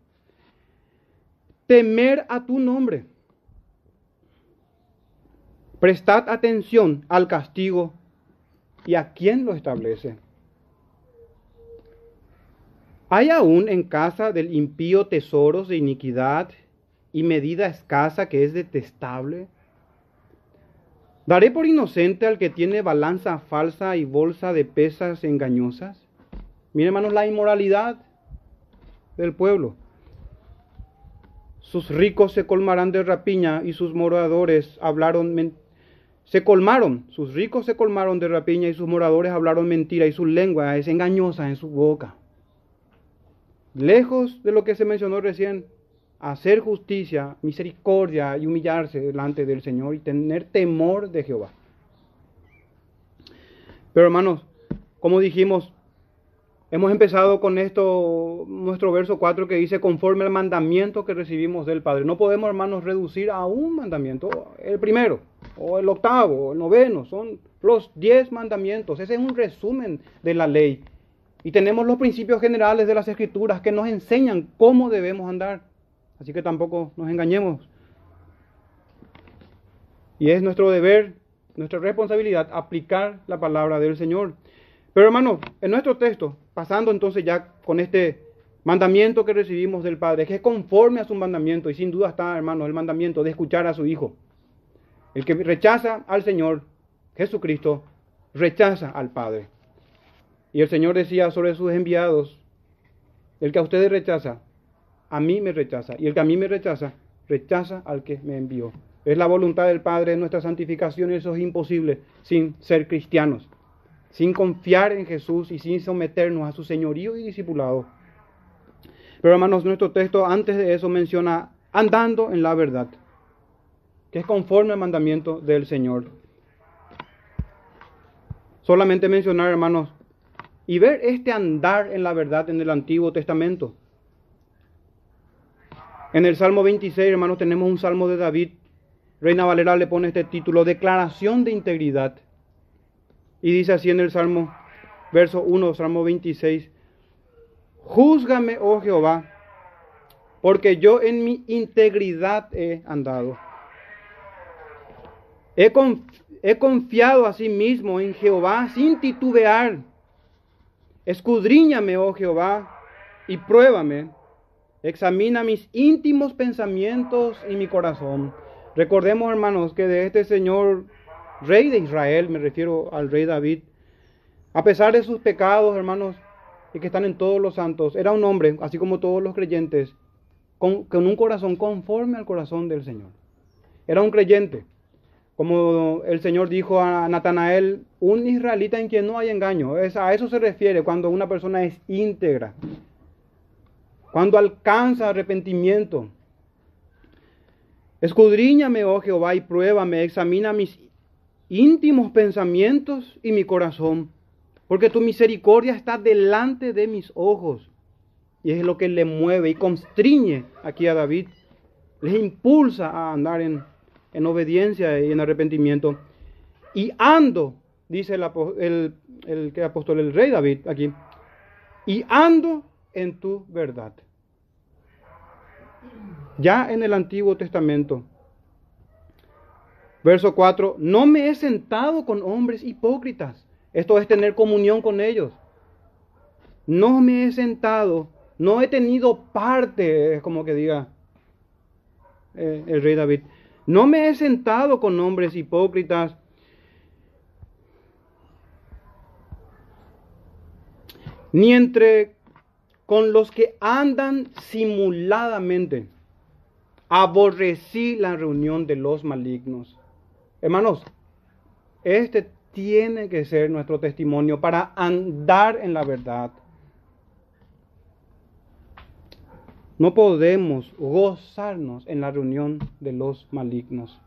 temer a tu nombre. Prestad atención al castigo y a quién lo establece. ¿Hay aún en casa del impío tesoros de iniquidad y medida escasa que es detestable? ¿Daré por inocente al que tiene balanza falsa y bolsa de pesas engañosas? Miren, hermanos, la inmoralidad del pueblo. Sus ricos se colmarán de rapiña y sus moradores hablaron se colmaron, sus ricos se colmaron de rapiña y sus moradores hablaron mentira y su lengua es engañosa en su boca. Lejos de lo que se mencionó recién, hacer justicia, misericordia y humillarse delante del Señor y tener temor de Jehová. Pero hermanos, como dijimos, hemos empezado con esto, nuestro verso 4 que dice, conforme al mandamiento que recibimos del Padre. No podemos, hermanos, reducir a un mandamiento, el primero, o el octavo, o el noveno, son los diez mandamientos. Ese es un resumen de la ley. Y tenemos los principios generales de las escrituras que nos enseñan cómo debemos andar. Así que tampoco nos engañemos. Y es nuestro deber, nuestra responsabilidad aplicar la palabra del Señor. Pero hermano, en nuestro texto, pasando entonces ya con este mandamiento que recibimos del Padre, que es conforme a su mandamiento, y sin duda está, hermano, el mandamiento de escuchar a su Hijo. El que rechaza al Señor Jesucristo, rechaza al Padre. Y el Señor decía sobre sus enviados, el que a ustedes rechaza, a mí me rechaza. Y el que a mí me rechaza, rechaza al que me envió. Es la voluntad del Padre en nuestra santificación eso es imposible sin ser cristianos, sin confiar en Jesús y sin someternos a su señorío y discipulado. Pero hermanos, nuestro texto antes de eso menciona andando en la verdad, que es conforme al mandamiento del Señor. Solamente mencionar, hermanos, y ver este andar en la verdad en el Antiguo Testamento. En el Salmo 26, hermanos, tenemos un salmo de David. Reina Valera le pone este título, Declaración de Integridad. Y dice así en el Salmo, verso 1, Salmo 26, Júzgame, oh Jehová, porque yo en mi integridad he andado. He, he confiado a sí mismo en Jehová sin titubear. Escudriñame, oh Jehová, y pruébame Examina mis íntimos pensamientos y mi corazón. Recordemos, hermanos, que de este Señor, rey de Israel, me refiero al rey David, a pesar de sus pecados, hermanos, y que están en todos los santos, era un hombre, así como todos los creyentes, con, con un corazón conforme al corazón del Señor. Era un creyente. Como el Señor dijo a Natanael, un israelita en quien no hay engaño. Es, a eso se refiere cuando una persona es íntegra, cuando alcanza arrepentimiento. Escudriñame, oh Jehová, y pruébame, examina mis íntimos pensamientos y mi corazón, porque tu misericordia está delante de mis ojos. Y es lo que le mueve y constriñe aquí a David, le impulsa a andar en, en obediencia y en arrepentimiento. Y ando, dice el, el, el, el apóstol, el rey David aquí, y ando en tu verdad. Ya en el Antiguo Testamento. Verso 4, no me he sentado con hombres hipócritas. Esto es tener comunión con ellos. No me he sentado, no he tenido parte, es como que diga eh, el rey David. No me he sentado con hombres hipócritas. Ni entre con los que andan simuladamente. Aborrecí la reunión de los malignos. Hermanos, este tiene que ser nuestro testimonio para andar en la verdad. No podemos gozarnos en la reunión de los malignos.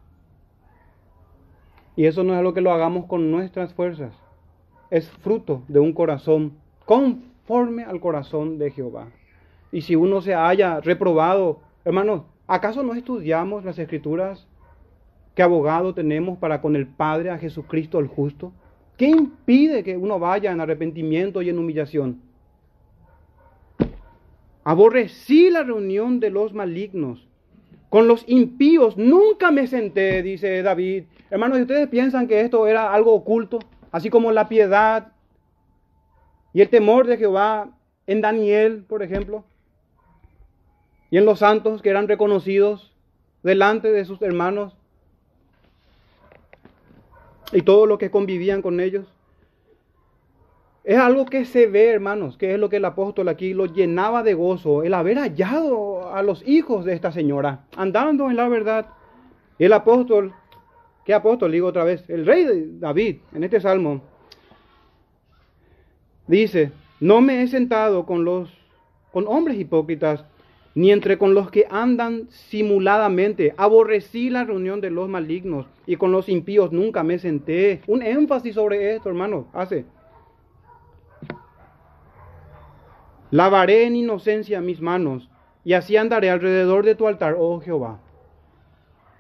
Y eso no es algo que lo hagamos con nuestras fuerzas. Es fruto de un corazón conforme al corazón de Jehová. Y si uno se haya reprobado, hermanos, ¿acaso no estudiamos las escrituras? ¿Qué abogado tenemos para con el Padre a Jesucristo el justo? ¿Qué impide que uno vaya en arrepentimiento y en humillación? Aborrecí la reunión de los malignos. Con los impíos nunca me senté, dice David. Hermanos, ¿y ustedes piensan que esto era algo oculto? Así como la piedad y el temor de Jehová en Daniel, por ejemplo. Y en los santos que eran reconocidos delante de sus hermanos y todos los que convivían con ellos. Es algo que se ve, hermanos, que es lo que el apóstol aquí lo llenaba de gozo, el haber hallado a los hijos de esta señora, andando en la verdad. Y el apóstol, ¿qué apóstol? Digo otra vez, el rey David, en este salmo, dice, no me he sentado con los, con hombres hipócritas, ni entre con los que andan simuladamente. Aborrecí la reunión de los malignos y con los impíos nunca me senté. Un énfasis sobre esto, hermanos, hace. Lavaré en inocencia mis manos y así andaré alrededor de tu altar, oh Jehová.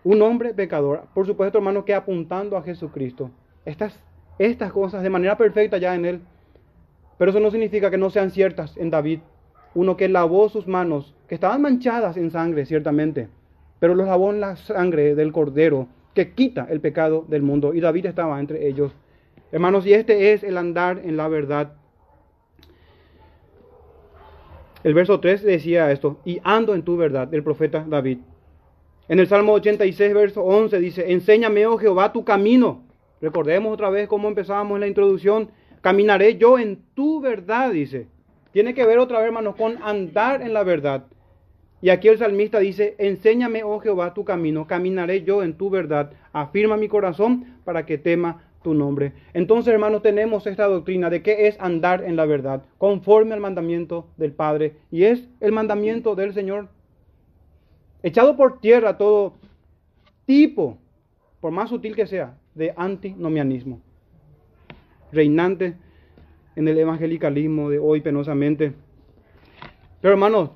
Un hombre pecador, por supuesto, hermano, que apuntando a Jesucristo. Estas, estas cosas de manera perfecta ya en él. Pero eso no significa que no sean ciertas en David. Uno que lavó sus manos, que estaban manchadas en sangre, ciertamente, pero los lavó en la sangre del Cordero, que quita el pecado del mundo. Y David estaba entre ellos. Hermanos, y este es el andar en la verdad el verso 3 decía esto, y ando en tu verdad, el profeta David. En el Salmo 86, verso 11 dice, enséñame, oh Jehová, tu camino. Recordemos otra vez cómo empezábamos en la introducción. Caminaré yo en tu verdad, dice. Tiene que ver otra vez, hermanos, con andar en la verdad. Y aquí el salmista dice, enséñame, oh Jehová, tu camino, caminaré yo en tu verdad, afirma mi corazón para que tema tu nombre. Entonces, hermanos, tenemos esta doctrina de que es andar en la verdad, conforme al mandamiento del Padre, y es el mandamiento del Señor. Echado por tierra todo tipo, por más sutil que sea, de antinomianismo, reinante en el evangelicalismo de hoy penosamente. Pero hermanos,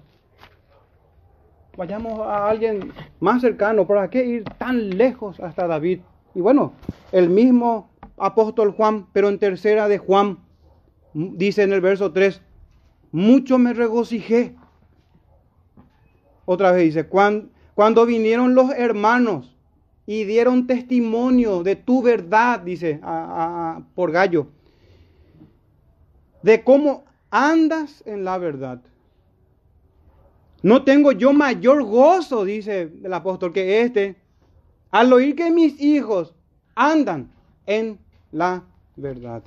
vayamos a alguien más cercano, ¿para qué ir tan lejos hasta David? Y bueno, el mismo apóstol Juan, pero en tercera de Juan, dice en el verso 3, mucho me regocijé. Otra vez dice, cuando, cuando vinieron los hermanos y dieron testimonio de tu verdad, dice por gallo, de cómo andas en la verdad. No tengo yo mayor gozo, dice el apóstol, que este, al oír que mis hijos andan en la verdad.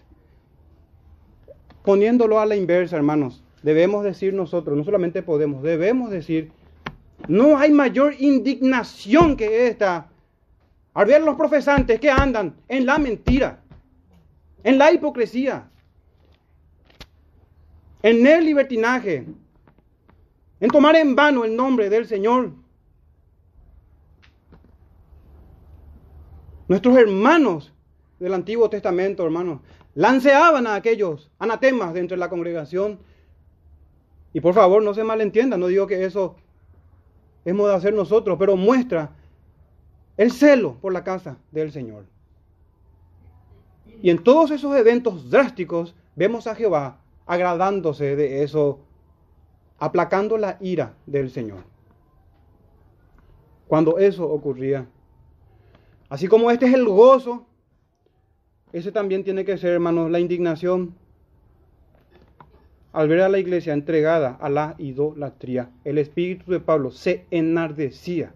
Poniéndolo a la inversa, hermanos, debemos decir nosotros, no solamente podemos, debemos decir, no hay mayor indignación que esta al ver los profesantes que andan en la mentira, en la hipocresía, en el libertinaje, en tomar en vano el nombre del Señor. Nuestros hermanos del Antiguo Testamento, hermanos, lanceaban a aquellos anatemas dentro de la congregación. Y por favor, no se malentienda, no digo que eso hemos de hacer nosotros, pero muestra el celo por la casa del Señor. Y en todos esos eventos drásticos vemos a Jehová agradándose de eso, aplacando la ira del Señor. cuando eso ocurría. Así como este es el gozo, ese también tiene que ser, hermanos, la indignación al ver a la iglesia entregada a la idolatría. El espíritu de Pablo se enardecía.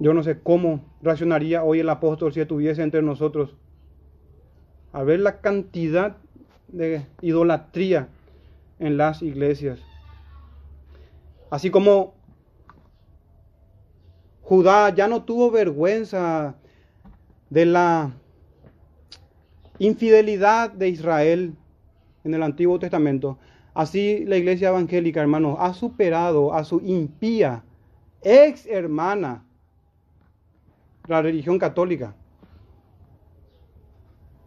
Yo no sé cómo reaccionaría hoy el apóstol si estuviese entre nosotros. Al ver la cantidad de idolatría en las iglesias. Así como Judá ya no tuvo vergüenza de la infidelidad de Israel en el Antiguo Testamento, así la iglesia evangélica, hermanos, ha superado a su impía ex hermana, la religión católica.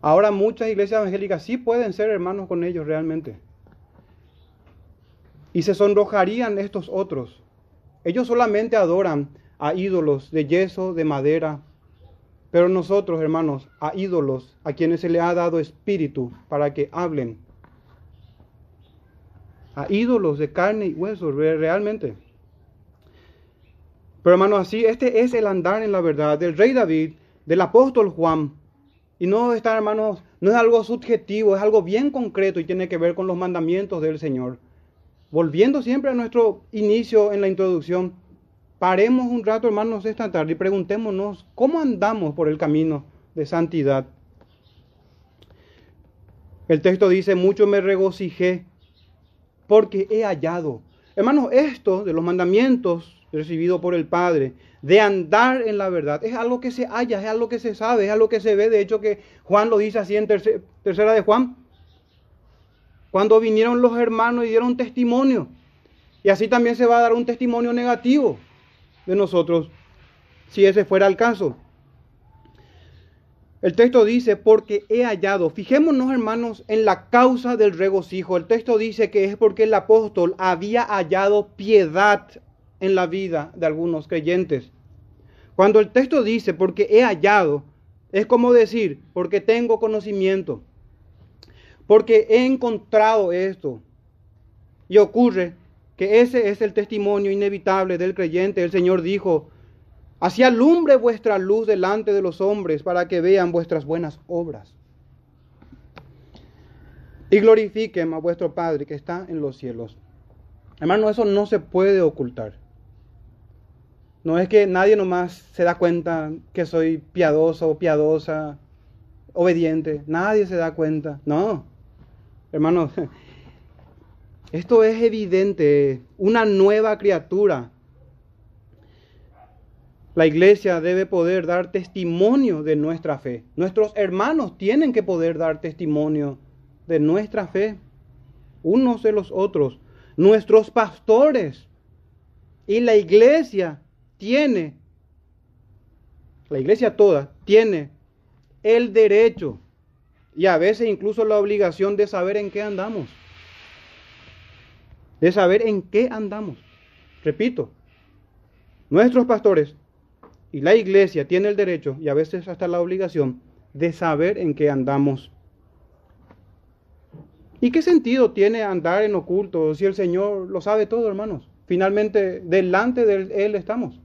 Ahora muchas iglesias evangélicas sí pueden ser hermanos con ellos realmente. Y se sonrojarían estos otros. Ellos solamente adoran a ídolos de yeso, de madera. Pero nosotros, hermanos, a ídolos a quienes se le ha dado espíritu para que hablen. A ídolos de carne y huesos, realmente. Pero hermanos, así, este es el andar en la verdad del rey David, del apóstol Juan. Y no está, hermanos, no es algo subjetivo, es algo bien concreto y tiene que ver con los mandamientos del Señor. Volviendo siempre a nuestro inicio en la introducción, Paremos un rato, hermanos, esta tarde y preguntémonos cómo andamos por el camino de santidad. El texto dice, mucho me regocijé porque he hallado. Hermanos, esto de los mandamientos recibidos por el Padre, de andar en la verdad, es algo que se halla, es algo que se sabe, es algo que se ve. De hecho, que Juan lo dice así en tercera de Juan. Cuando vinieron los hermanos y dieron testimonio. Y así también se va a dar un testimonio negativo de nosotros si ese fuera el caso. El texto dice, porque he hallado. Fijémonos, hermanos, en la causa del regocijo. El texto dice que es porque el apóstol había hallado piedad en la vida de algunos creyentes. Cuando el texto dice, porque he hallado, es como decir, porque tengo conocimiento, porque he encontrado esto. Y ocurre que ese es el testimonio inevitable del creyente. El Señor dijo, así alumbre vuestra luz delante de los hombres para que vean vuestras buenas obras. Y glorifiquen a vuestro Padre que está en los cielos. Hermano, eso no se puede ocultar. No es que nadie nomás se da cuenta que soy piadoso o piadosa, obediente. Nadie se da cuenta. No. Hermano, Esto es evidente, una nueva criatura. La iglesia debe poder dar testimonio de nuestra fe. Nuestros hermanos tienen que poder dar testimonio de nuestra fe, unos de los otros. Nuestros pastores y la iglesia tiene, la iglesia toda tiene el derecho y a veces incluso la obligación de saber en qué andamos de saber en qué andamos. Repito, nuestros pastores y la iglesia tienen el derecho y a veces hasta la obligación de saber en qué andamos. ¿Y qué sentido tiene andar en oculto si el Señor lo sabe todo, hermanos? Finalmente, delante de Él estamos.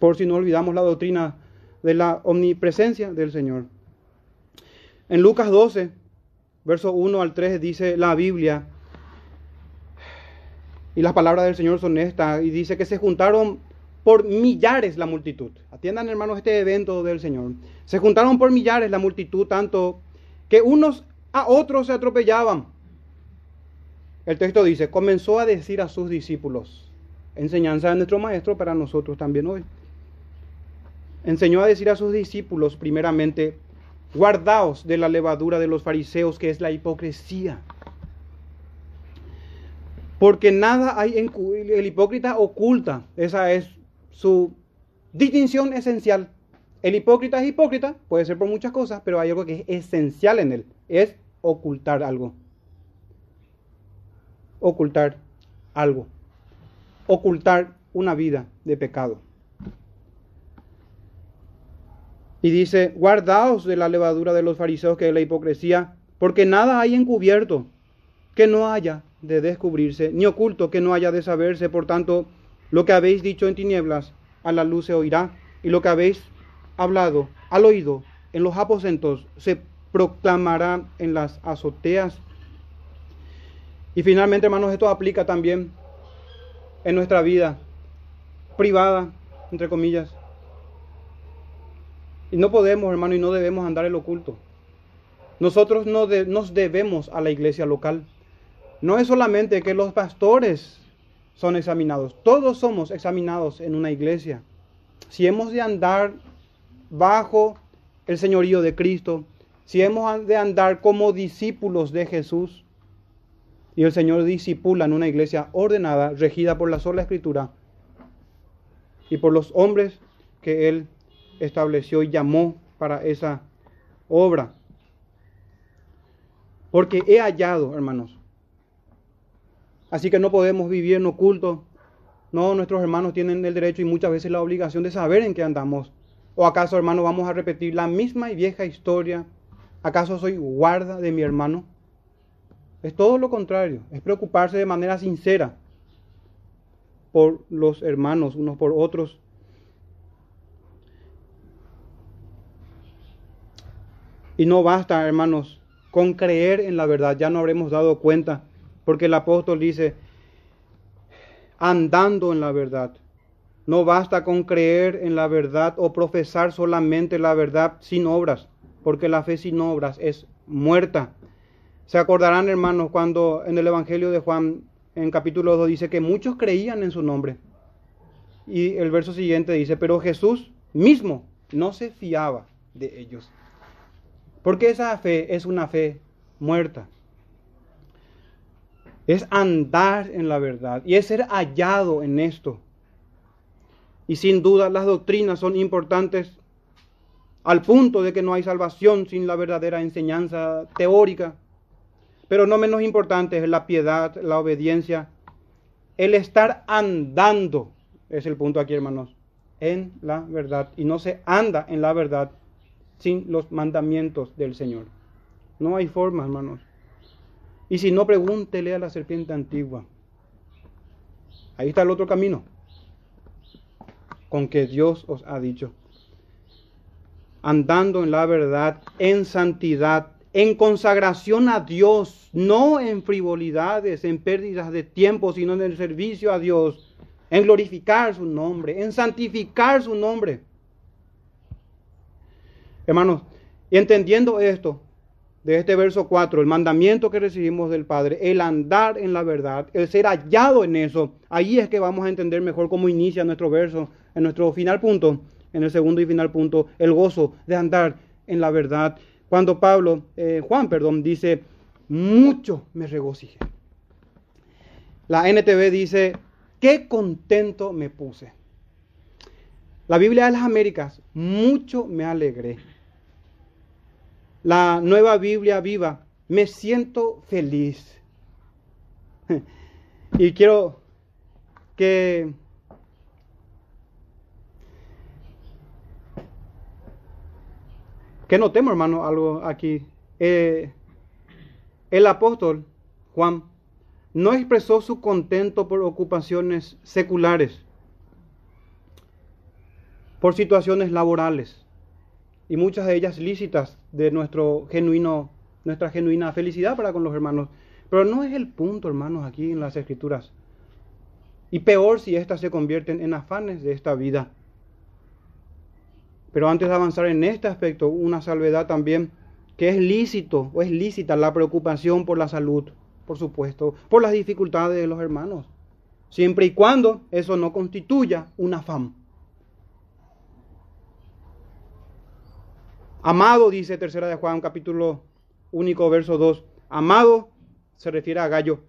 Por si no olvidamos la doctrina de la omnipresencia del Señor. En Lucas 12, verso 1 al 3 dice la Biblia, y las palabras del Señor son estas, y dice que se juntaron por millares la multitud. Atiendan hermanos este evento del Señor. Se juntaron por millares la multitud, tanto que unos a otros se atropellaban. El texto dice, comenzó a decir a sus discípulos, enseñanza de nuestro Maestro para nosotros también hoy. Enseñó a decir a sus discípulos primeramente, guardaos de la levadura de los fariseos, que es la hipocresía. Porque nada hay en el hipócrita oculta. Esa es su distinción esencial. El hipócrita es hipócrita, puede ser por muchas cosas, pero hay algo que es esencial en él. Es ocultar algo. Ocultar algo. Ocultar una vida de pecado. Y dice, guardaos de la levadura de los fariseos que es la hipocresía, porque nada hay encubierto que no haya de descubrirse, ni oculto que no haya de saberse. Por tanto, lo que habéis dicho en tinieblas, a la luz se oirá, y lo que habéis hablado al oído en los aposentos se proclamará en las azoteas. Y finalmente, hermanos, esto aplica también en nuestra vida privada, entre comillas. Y no podemos, hermano, y no debemos andar en lo oculto. Nosotros no nos debemos a la iglesia local. No es solamente que los pastores son examinados, todos somos examinados en una iglesia. Si hemos de andar bajo el señorío de Cristo, si hemos de andar como discípulos de Jesús, y el Señor disipula en una iglesia ordenada, regida por la sola escritura y por los hombres que Él estableció y llamó para esa obra. Porque he hallado, hermanos. Así que no podemos vivir en oculto. No, nuestros hermanos tienen el derecho y muchas veces la obligación de saber en qué andamos. ¿O acaso, hermano, vamos a repetir la misma y vieja historia? ¿Acaso soy guarda de mi hermano? Es todo lo contrario, es preocuparse de manera sincera por los hermanos, unos por otros. Y no basta, hermanos, con creer en la verdad, ya no habremos dado cuenta, porque el apóstol dice, andando en la verdad. No basta con creer en la verdad o profesar solamente la verdad sin obras, porque la fe sin obras es muerta. Se acordarán, hermanos, cuando en el Evangelio de Juan, en capítulo 2, dice que muchos creían en su nombre. Y el verso siguiente dice, pero Jesús mismo no se fiaba de ellos. Porque esa fe es una fe muerta. Es andar en la verdad y es ser hallado en esto. Y sin duda las doctrinas son importantes al punto de que no hay salvación sin la verdadera enseñanza teórica. Pero no menos importante es la piedad, la obediencia, el estar andando, es el punto aquí hermanos, en la verdad. Y no se anda en la verdad sin los mandamientos del Señor. No hay forma, hermanos. Y si no, pregúntele a la serpiente antigua. Ahí está el otro camino con que Dios os ha dicho. Andando en la verdad, en santidad, en consagración a Dios, no en frivolidades, en pérdidas de tiempo, sino en el servicio a Dios, en glorificar su nombre, en santificar su nombre. Hermanos, entendiendo esto, de este verso 4, el mandamiento que recibimos del Padre, el andar en la verdad, el ser hallado en eso, ahí es que vamos a entender mejor cómo inicia nuestro verso, en nuestro final punto, en el segundo y final punto, el gozo de andar en la verdad. Cuando Pablo, eh, Juan, perdón, dice, mucho me regocijé. La NTV dice, qué contento me puse. La Biblia de las Américas, mucho me alegré la nueva Biblia viva, me siento feliz. Y quiero que que notemos, hermano, algo aquí. Eh, el apóstol Juan no expresó su contento por ocupaciones seculares, por situaciones laborales y muchas de ellas lícitas de nuestro genuino, nuestra genuina felicidad para con los hermanos. Pero no es el punto, hermanos, aquí en las escrituras. Y peor si éstas se convierten en afanes de esta vida. Pero antes de avanzar en este aspecto, una salvedad también, que es lícito o es lícita la preocupación por la salud, por supuesto, por las dificultades de los hermanos, siempre y cuando eso no constituya un afán. Amado, dice tercera de Juan, capítulo único, verso 2. Amado se refiere a Gallo.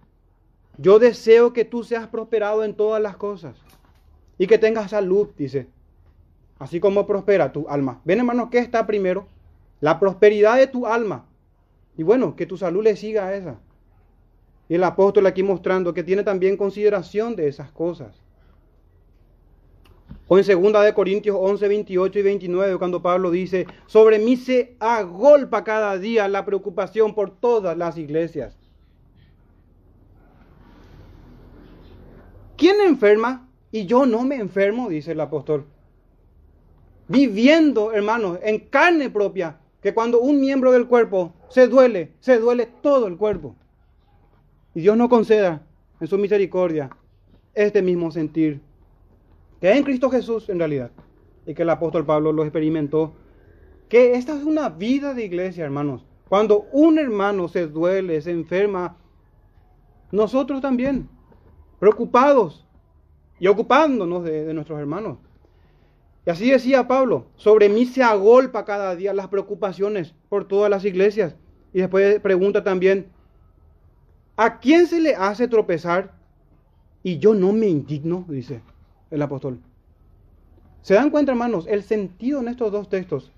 Yo deseo que tú seas prosperado en todas las cosas y que tengas salud, dice. Así como prospera tu alma. Ven, hermano, ¿qué está primero? La prosperidad de tu alma. Y bueno, que tu salud le siga a esa. Y el apóstol aquí mostrando que tiene también consideración de esas cosas. O en 2 de Corintios 11, 28 y 29, cuando Pablo dice, sobre mí se agolpa cada día la preocupación por todas las iglesias. ¿Quién enferma? Y yo no me enfermo, dice el apóstol. Viviendo, hermanos, en carne propia, que cuando un miembro del cuerpo se duele, se duele todo el cuerpo. Y Dios no conceda en su misericordia este mismo sentir que es en Cristo Jesús en realidad y que el apóstol Pablo lo experimentó. Que esta es una vida de iglesia, hermanos. Cuando un hermano se duele, se enferma, nosotros también, preocupados y ocupándonos de, de nuestros hermanos. Y así decía Pablo, sobre mí se agolpa cada día las preocupaciones por todas las iglesias. Y después pregunta también, ¿a quién se le hace tropezar? Y yo no me indigno, dice el apóstol. ¿Se dan cuenta, hermanos? El sentido en estos dos textos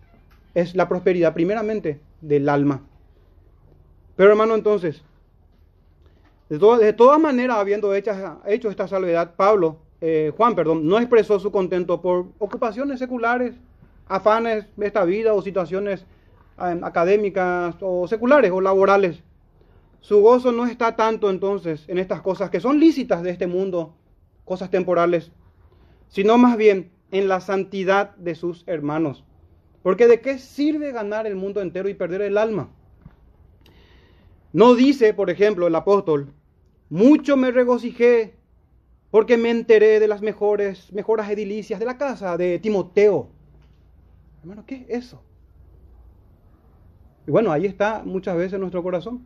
es la prosperidad, primeramente, del alma. Pero, hermano, entonces, de, de todas maneras, habiendo hecho, esta salvedad, Pablo, eh, Juan, perdón, no expresó su contento por ocupaciones seculares, afanes de esta vida o situaciones eh, académicas o seculares o laborales. Su gozo no está tanto entonces en estas cosas que son lícitas de este mundo, cosas temporales, sino más bien en la santidad de sus hermanos. Porque de qué sirve ganar el mundo entero y perder el alma? No dice, por ejemplo, el apóstol, mucho me regocijé porque me enteré de las mejores, mejoras edilicias de la casa de Timoteo. Hermano, ¿qué es eso? Y bueno, ahí está muchas veces nuestro corazón.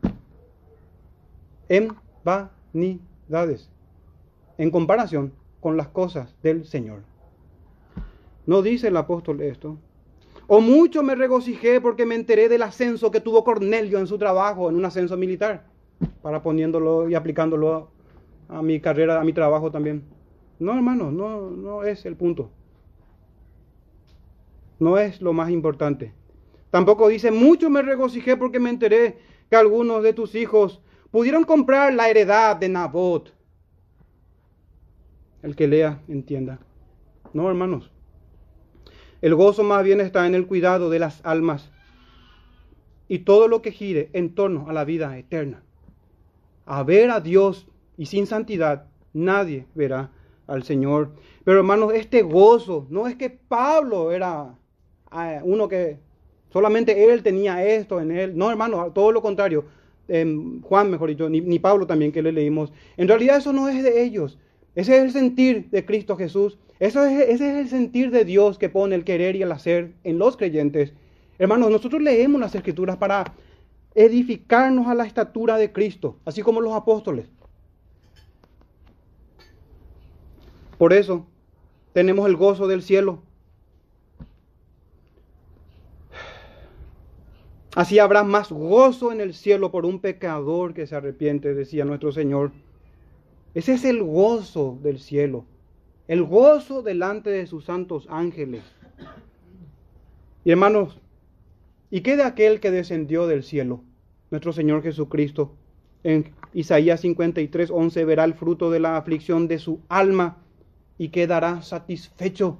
En vanidades. En comparación con las cosas del Señor. No dice el apóstol esto. O mucho me regocijé porque me enteré del ascenso que tuvo Cornelio en su trabajo, en un ascenso militar, para poniéndolo y aplicándolo a mi carrera, a mi trabajo también. No, hermano, no, no es el punto. No es lo más importante. Tampoco dice, mucho me regocijé porque me enteré que algunos de tus hijos pudieron comprar la heredad de Nabot. El que lea, entienda. No, hermanos. El gozo más bien está en el cuidado de las almas y todo lo que gire en torno a la vida eterna. A ver a Dios y sin santidad nadie verá al Señor. Pero hermanos, este gozo, no es que Pablo era ah, uno que solamente él tenía esto en él. No, hermano, todo lo contrario. Em, Juan, mejor dicho, ni, ni Pablo también que le leímos. En realidad eso no es de ellos. Ese es el sentir de Cristo Jesús. Eso es, ese es el sentir de Dios que pone el querer y el hacer en los creyentes. Hermanos, nosotros leemos las escrituras para edificarnos a la estatura de Cristo, así como los apóstoles. Por eso tenemos el gozo del cielo. Así habrá más gozo en el cielo por un pecador que se arrepiente, decía nuestro Señor. Ese es el gozo del cielo, el gozo delante de sus santos ángeles. Y hermanos, ¿y qué de aquel que descendió del cielo? Nuestro Señor Jesucristo. En Isaías 53, 11 verá el fruto de la aflicción de su alma y quedará satisfecho.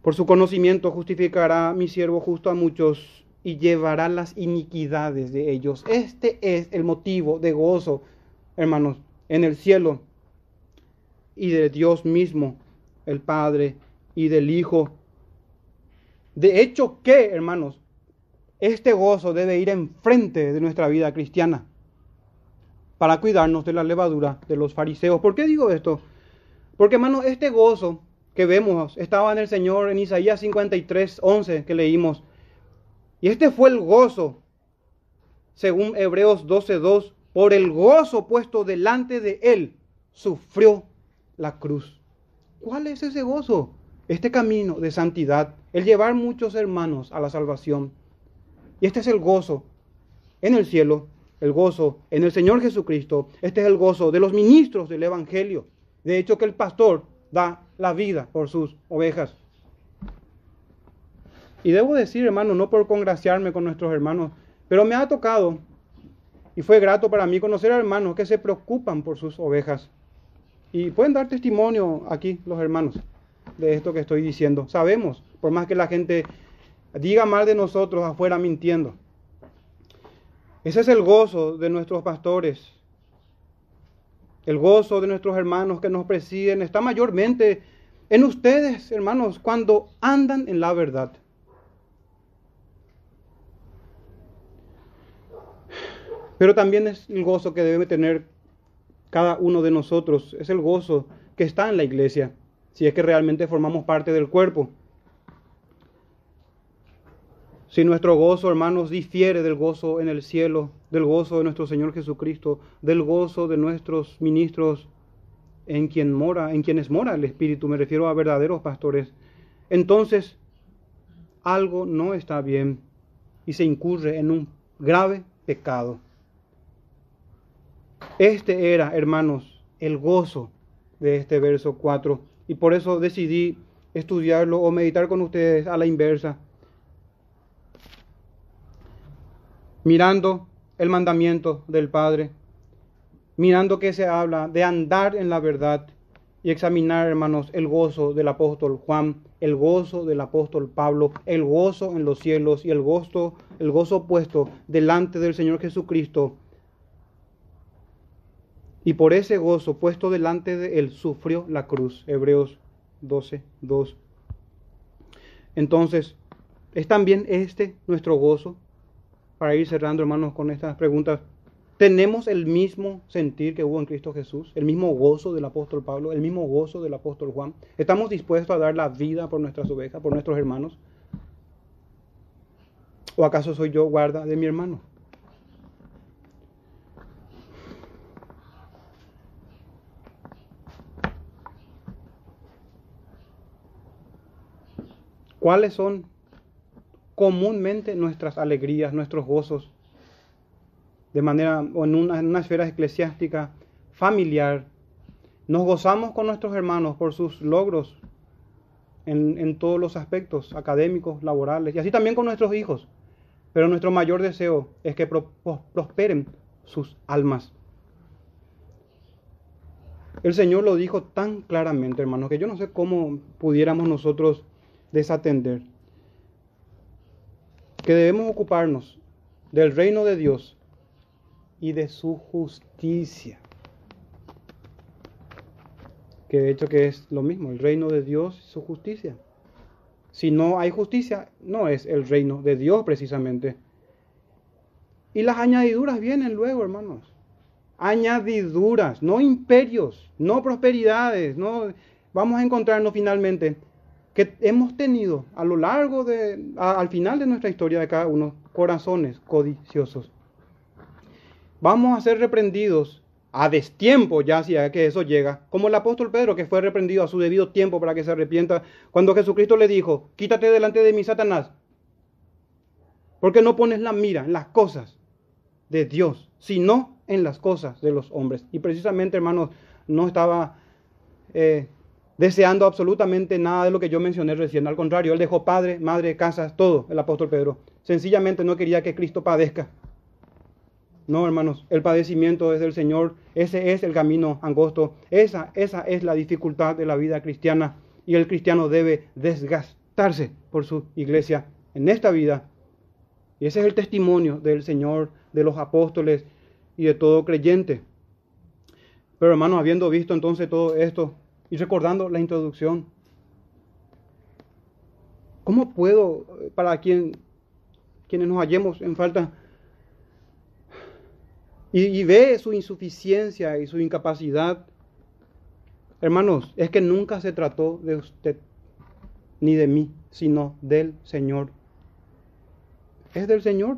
Por su conocimiento justificará mi siervo justo a muchos y llevará las iniquidades de ellos. Este es el motivo de gozo hermanos, en el cielo y de Dios mismo, el Padre y del Hijo. De hecho, ¿qué, hermanos? Este gozo debe ir enfrente de nuestra vida cristiana para cuidarnos de la levadura de los fariseos. ¿Por qué digo esto? Porque, hermanos, este gozo que vemos estaba en el Señor en Isaías 53, 11 que leímos. Y este fue el gozo, según Hebreos 12, 2, por el gozo puesto delante de él, sufrió la cruz. ¿Cuál es ese gozo? Este camino de santidad, el llevar muchos hermanos a la salvación. Y este es el gozo en el cielo, el gozo en el Señor Jesucristo. Este es el gozo de los ministros del Evangelio. De hecho, que el pastor da la vida por sus ovejas. Y debo decir, hermano, no por congraciarme con nuestros hermanos, pero me ha tocado y fue grato para mí conocer a hermanos que se preocupan por sus ovejas. Y pueden dar testimonio aquí los hermanos de esto que estoy diciendo. Sabemos, por más que la gente diga mal de nosotros afuera mintiendo. Ese es el gozo de nuestros pastores. El gozo de nuestros hermanos que nos presiden está mayormente en ustedes, hermanos, cuando andan en la verdad. Pero también es el gozo que debe tener cada uno de nosotros, es el gozo que está en la iglesia, si es que realmente formamos parte del cuerpo. Si nuestro gozo, hermanos, difiere del gozo en el cielo, del gozo de nuestro Señor Jesucristo, del gozo de nuestros ministros en quien mora, en quienes mora el Espíritu, me refiero a verdaderos pastores, entonces algo no está bien y se incurre en un grave pecado. Este era, hermanos, el gozo de este verso 4 y por eso decidí estudiarlo o meditar con ustedes a la inversa, mirando el mandamiento del Padre, mirando que se habla de andar en la verdad y examinar, hermanos, el gozo del apóstol Juan, el gozo del apóstol Pablo, el gozo en los cielos y el gozo, el gozo puesto delante del Señor Jesucristo. Y por ese gozo puesto delante de él sufrió la cruz. Hebreos 12, 2. Entonces, ¿es también este nuestro gozo? Para ir cerrando, hermanos, con estas preguntas. ¿Tenemos el mismo sentir que hubo en Cristo Jesús? ¿El mismo gozo del apóstol Pablo? ¿El mismo gozo del apóstol Juan? ¿Estamos dispuestos a dar la vida por nuestras ovejas, por nuestros hermanos? ¿O acaso soy yo guarda de mi hermano? ¿Cuáles son comúnmente nuestras alegrías, nuestros gozos? de manera o en una, esfera eclesiástica, familiar. Nos gozamos con nuestros hermanos por sus logros en, todos los aspectos académicos, laborales, y así también con nuestros hijos. Pero nuestro mayor deseo es que prosperen sus almas. El Señor lo dijo tan claramente, hermanos, que yo no sé cómo pudiéramos nosotros desatender. Que debemos ocuparnos del reino de Dios y de su justicia. Que de hecho que es lo mismo, el reino de Dios y su justicia. Si no hay justicia, no es el reino de Dios precisamente. Y las añadiduras vienen luego, hermanos. Añadiduras, no imperios, no prosperidades, no vamos a encontrarnos finalmente que hemos tenido a lo largo de al final de nuestra historia de cada uno corazones codiciosos vamos a ser reprendidos a destiempo ya si que eso llega, como el apóstol Pedro que fue reprendido a su debido tiempo para que se arrepienta, cuando Jesucristo le dijo, quítate delante de mí, Satanás, porque no pones la mira en las cosas de Dios, sino en las cosas de los hombres. Y precisamente, hermanos, no estaba eh, deseando absolutamente nada de lo que yo mencioné recién, al contrario, él dejó padre, madre, casas, todo, el apóstol Pedro. Sencillamente no quería que Cristo padezca no, hermanos, el padecimiento es del Señor, ese es el camino angosto, esa, esa es la dificultad de la vida cristiana y el cristiano debe desgastarse por su iglesia en esta vida. Y ese es el testimonio del Señor, de los apóstoles y de todo creyente. Pero hermanos, habiendo visto entonces todo esto y recordando la introducción, ¿cómo puedo, para quien, quienes nos hallemos en falta, y, ve su insuficiencia y su incapacidad, hermanos, es que nunca se trató de usted ni de mí, sino del Señor. Es del Señor.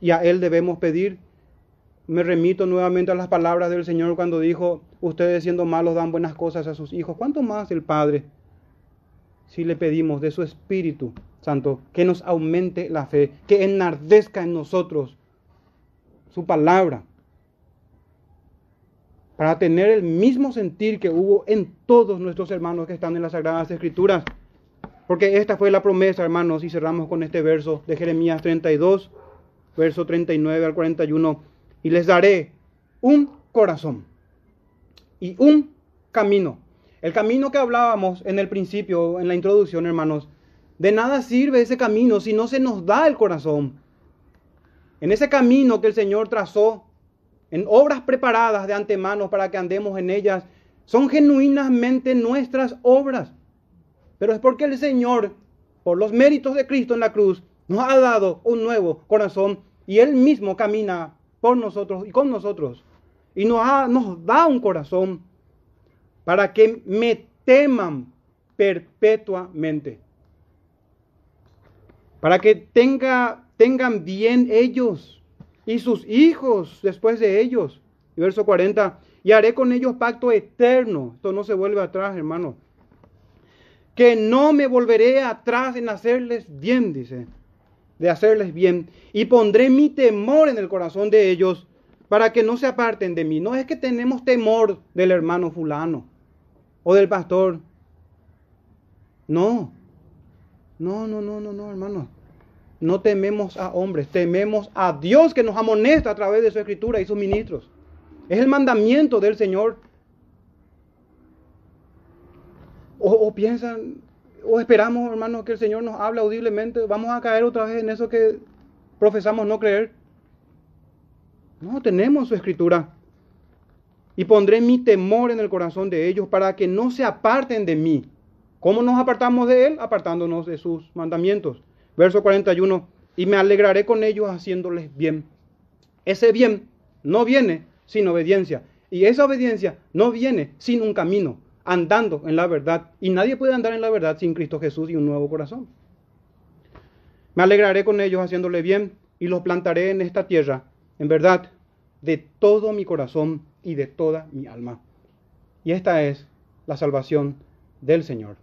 Y a Él debemos pedir. Me remito nuevamente a las palabras del Señor cuando dijo, ustedes siendo malos dan buenas cosas a sus hijos. ¿Cuánto más el Padre? Si le pedimos de su Espíritu Santo que nos aumente la fe, que enardezca en nosotros su palabra, para tener el mismo sentir que hubo en todos nuestros hermanos que están en las Sagradas Escrituras. Porque esta fue la promesa, hermanos, y cerramos con este verso de Jeremías 32, verso 39 al 41. Y les daré un corazón y un camino. El camino que hablábamos en el principio, en la introducción, hermanos, de nada sirve ese camino si no se nos da el corazón. En ese camino que el Señor trazó en obras preparadas de antemano para que andemos en ellas, son genuinamente nuestras obras. Pero es porque el Señor, por los méritos de Cristo en la cruz, nos ha dado un nuevo corazón y Él mismo camina por nosotros y con nosotros. Y nos, nos da un corazón para que me teman perpetuamente. Para que tenga, tengan bien ellos y sus hijos después de ellos. Verso 40, y haré con ellos pacto eterno. Esto no se vuelve atrás, hermano. Que no me volveré atrás en hacerles bien, dice. De hacerles bien. Y pondré mi temor en el corazón de ellos para que no se aparten de mí. No es que tenemos temor del hermano fulano o del pastor. No. No, no, no, no, no, hermano. No tememos a hombres, tememos a Dios que nos amonesta a través de su escritura y sus ministros. Es el mandamiento del Señor. O, piensan, o esperamos, hermano, que el Señor nos hable audiblemente. Vamos a caer otra vez en eso que profesamos no creer. No, tenemos su escritura. Y pondré mi temor en el corazón de ellos para que no se aparten de mí. ¿Cómo nos apartamos de Él? Apartándonos de sus mandamientos. Verso 41. Y me alegraré con ellos haciéndoles bien. Ese bien no viene sin obediencia. Y esa obediencia no viene sin un camino, andando en la verdad. Y nadie puede andar en la verdad sin Cristo Jesús y un nuevo corazón. Me alegraré con ellos haciéndole bien y los plantaré en esta tierra, en verdad, de todo mi corazón y de toda mi alma. Y esta es la salvación del Señor.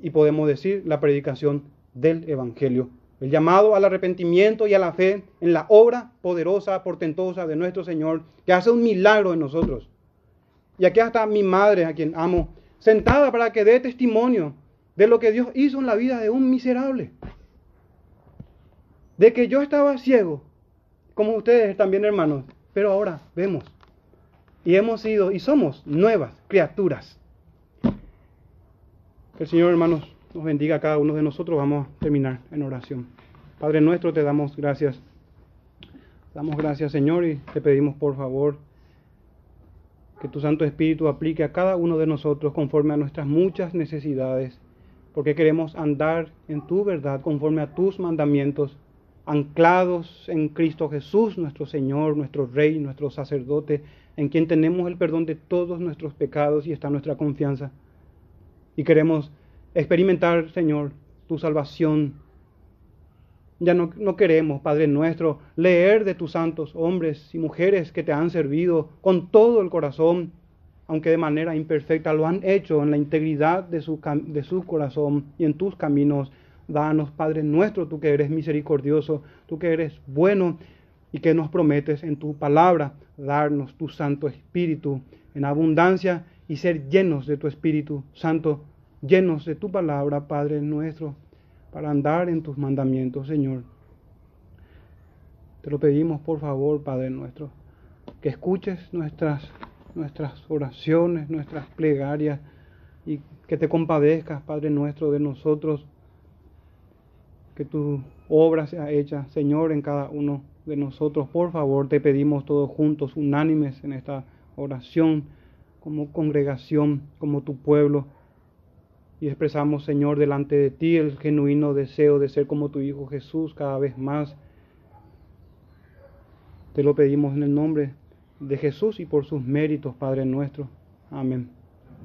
Y podemos decir la predicación del Evangelio el llamado al arrepentimiento y a la fe en la obra poderosa, portentosa de nuestro Señor, que hace un milagro en nosotros. Y aquí está mi madre, a quien amo, sentada para que dé testimonio de lo que Dios hizo en la vida de un miserable. De que yo estaba ciego, como ustedes también hermanos, pero ahora vemos. Y hemos sido y somos nuevas criaturas. el Señor, hermanos, nos bendiga a cada uno de nosotros. Vamos a terminar en oración. Padre nuestro, te damos gracias. Damos gracias, Señor, y te pedimos por favor que tu Santo Espíritu aplique a cada uno de nosotros conforme a nuestras muchas necesidades, porque queremos andar en tu verdad conforme a tus mandamientos, anclados en Cristo Jesús, nuestro Señor, nuestro Rey, nuestro sacerdote, en quien tenemos el perdón de todos nuestros pecados y está nuestra confianza. Y queremos experimentar, Señor, tu salvación. Ya no, no, queremos, Padre nuestro, leer de tus santos hombres y mujeres que te han servido con todo el corazón, aunque de manera imperfecta lo han hecho en la integridad de su, de su corazón y en tus caminos. Danos, Padre nuestro, tú que eres misericordioso, tú que eres bueno y que nos prometes en tu palabra darnos tu Santo Espíritu en abundancia y ser llenos de tu Espíritu Santo llenos de tu palabra, Padre nuestro, para andar en tus mandamientos, Señor. Te lo pedimos, por favor, Padre nuestro, que escuches nuestras, nuestras oraciones, nuestras plegarias, y que te compadezcas, Padre nuestro, de nosotros, que tu obra sea hecha, Señor, en cada uno de nosotros. Por favor, te pedimos todos juntos, unánimes en esta oración, como congregación, como tu pueblo y expresamos, Señor, delante de ti el genuino deseo de ser como tu Hijo Jesús cada vez más. Te lo pedimos en el nombre de Jesús y por sus méritos, Padre nuestro. Amén.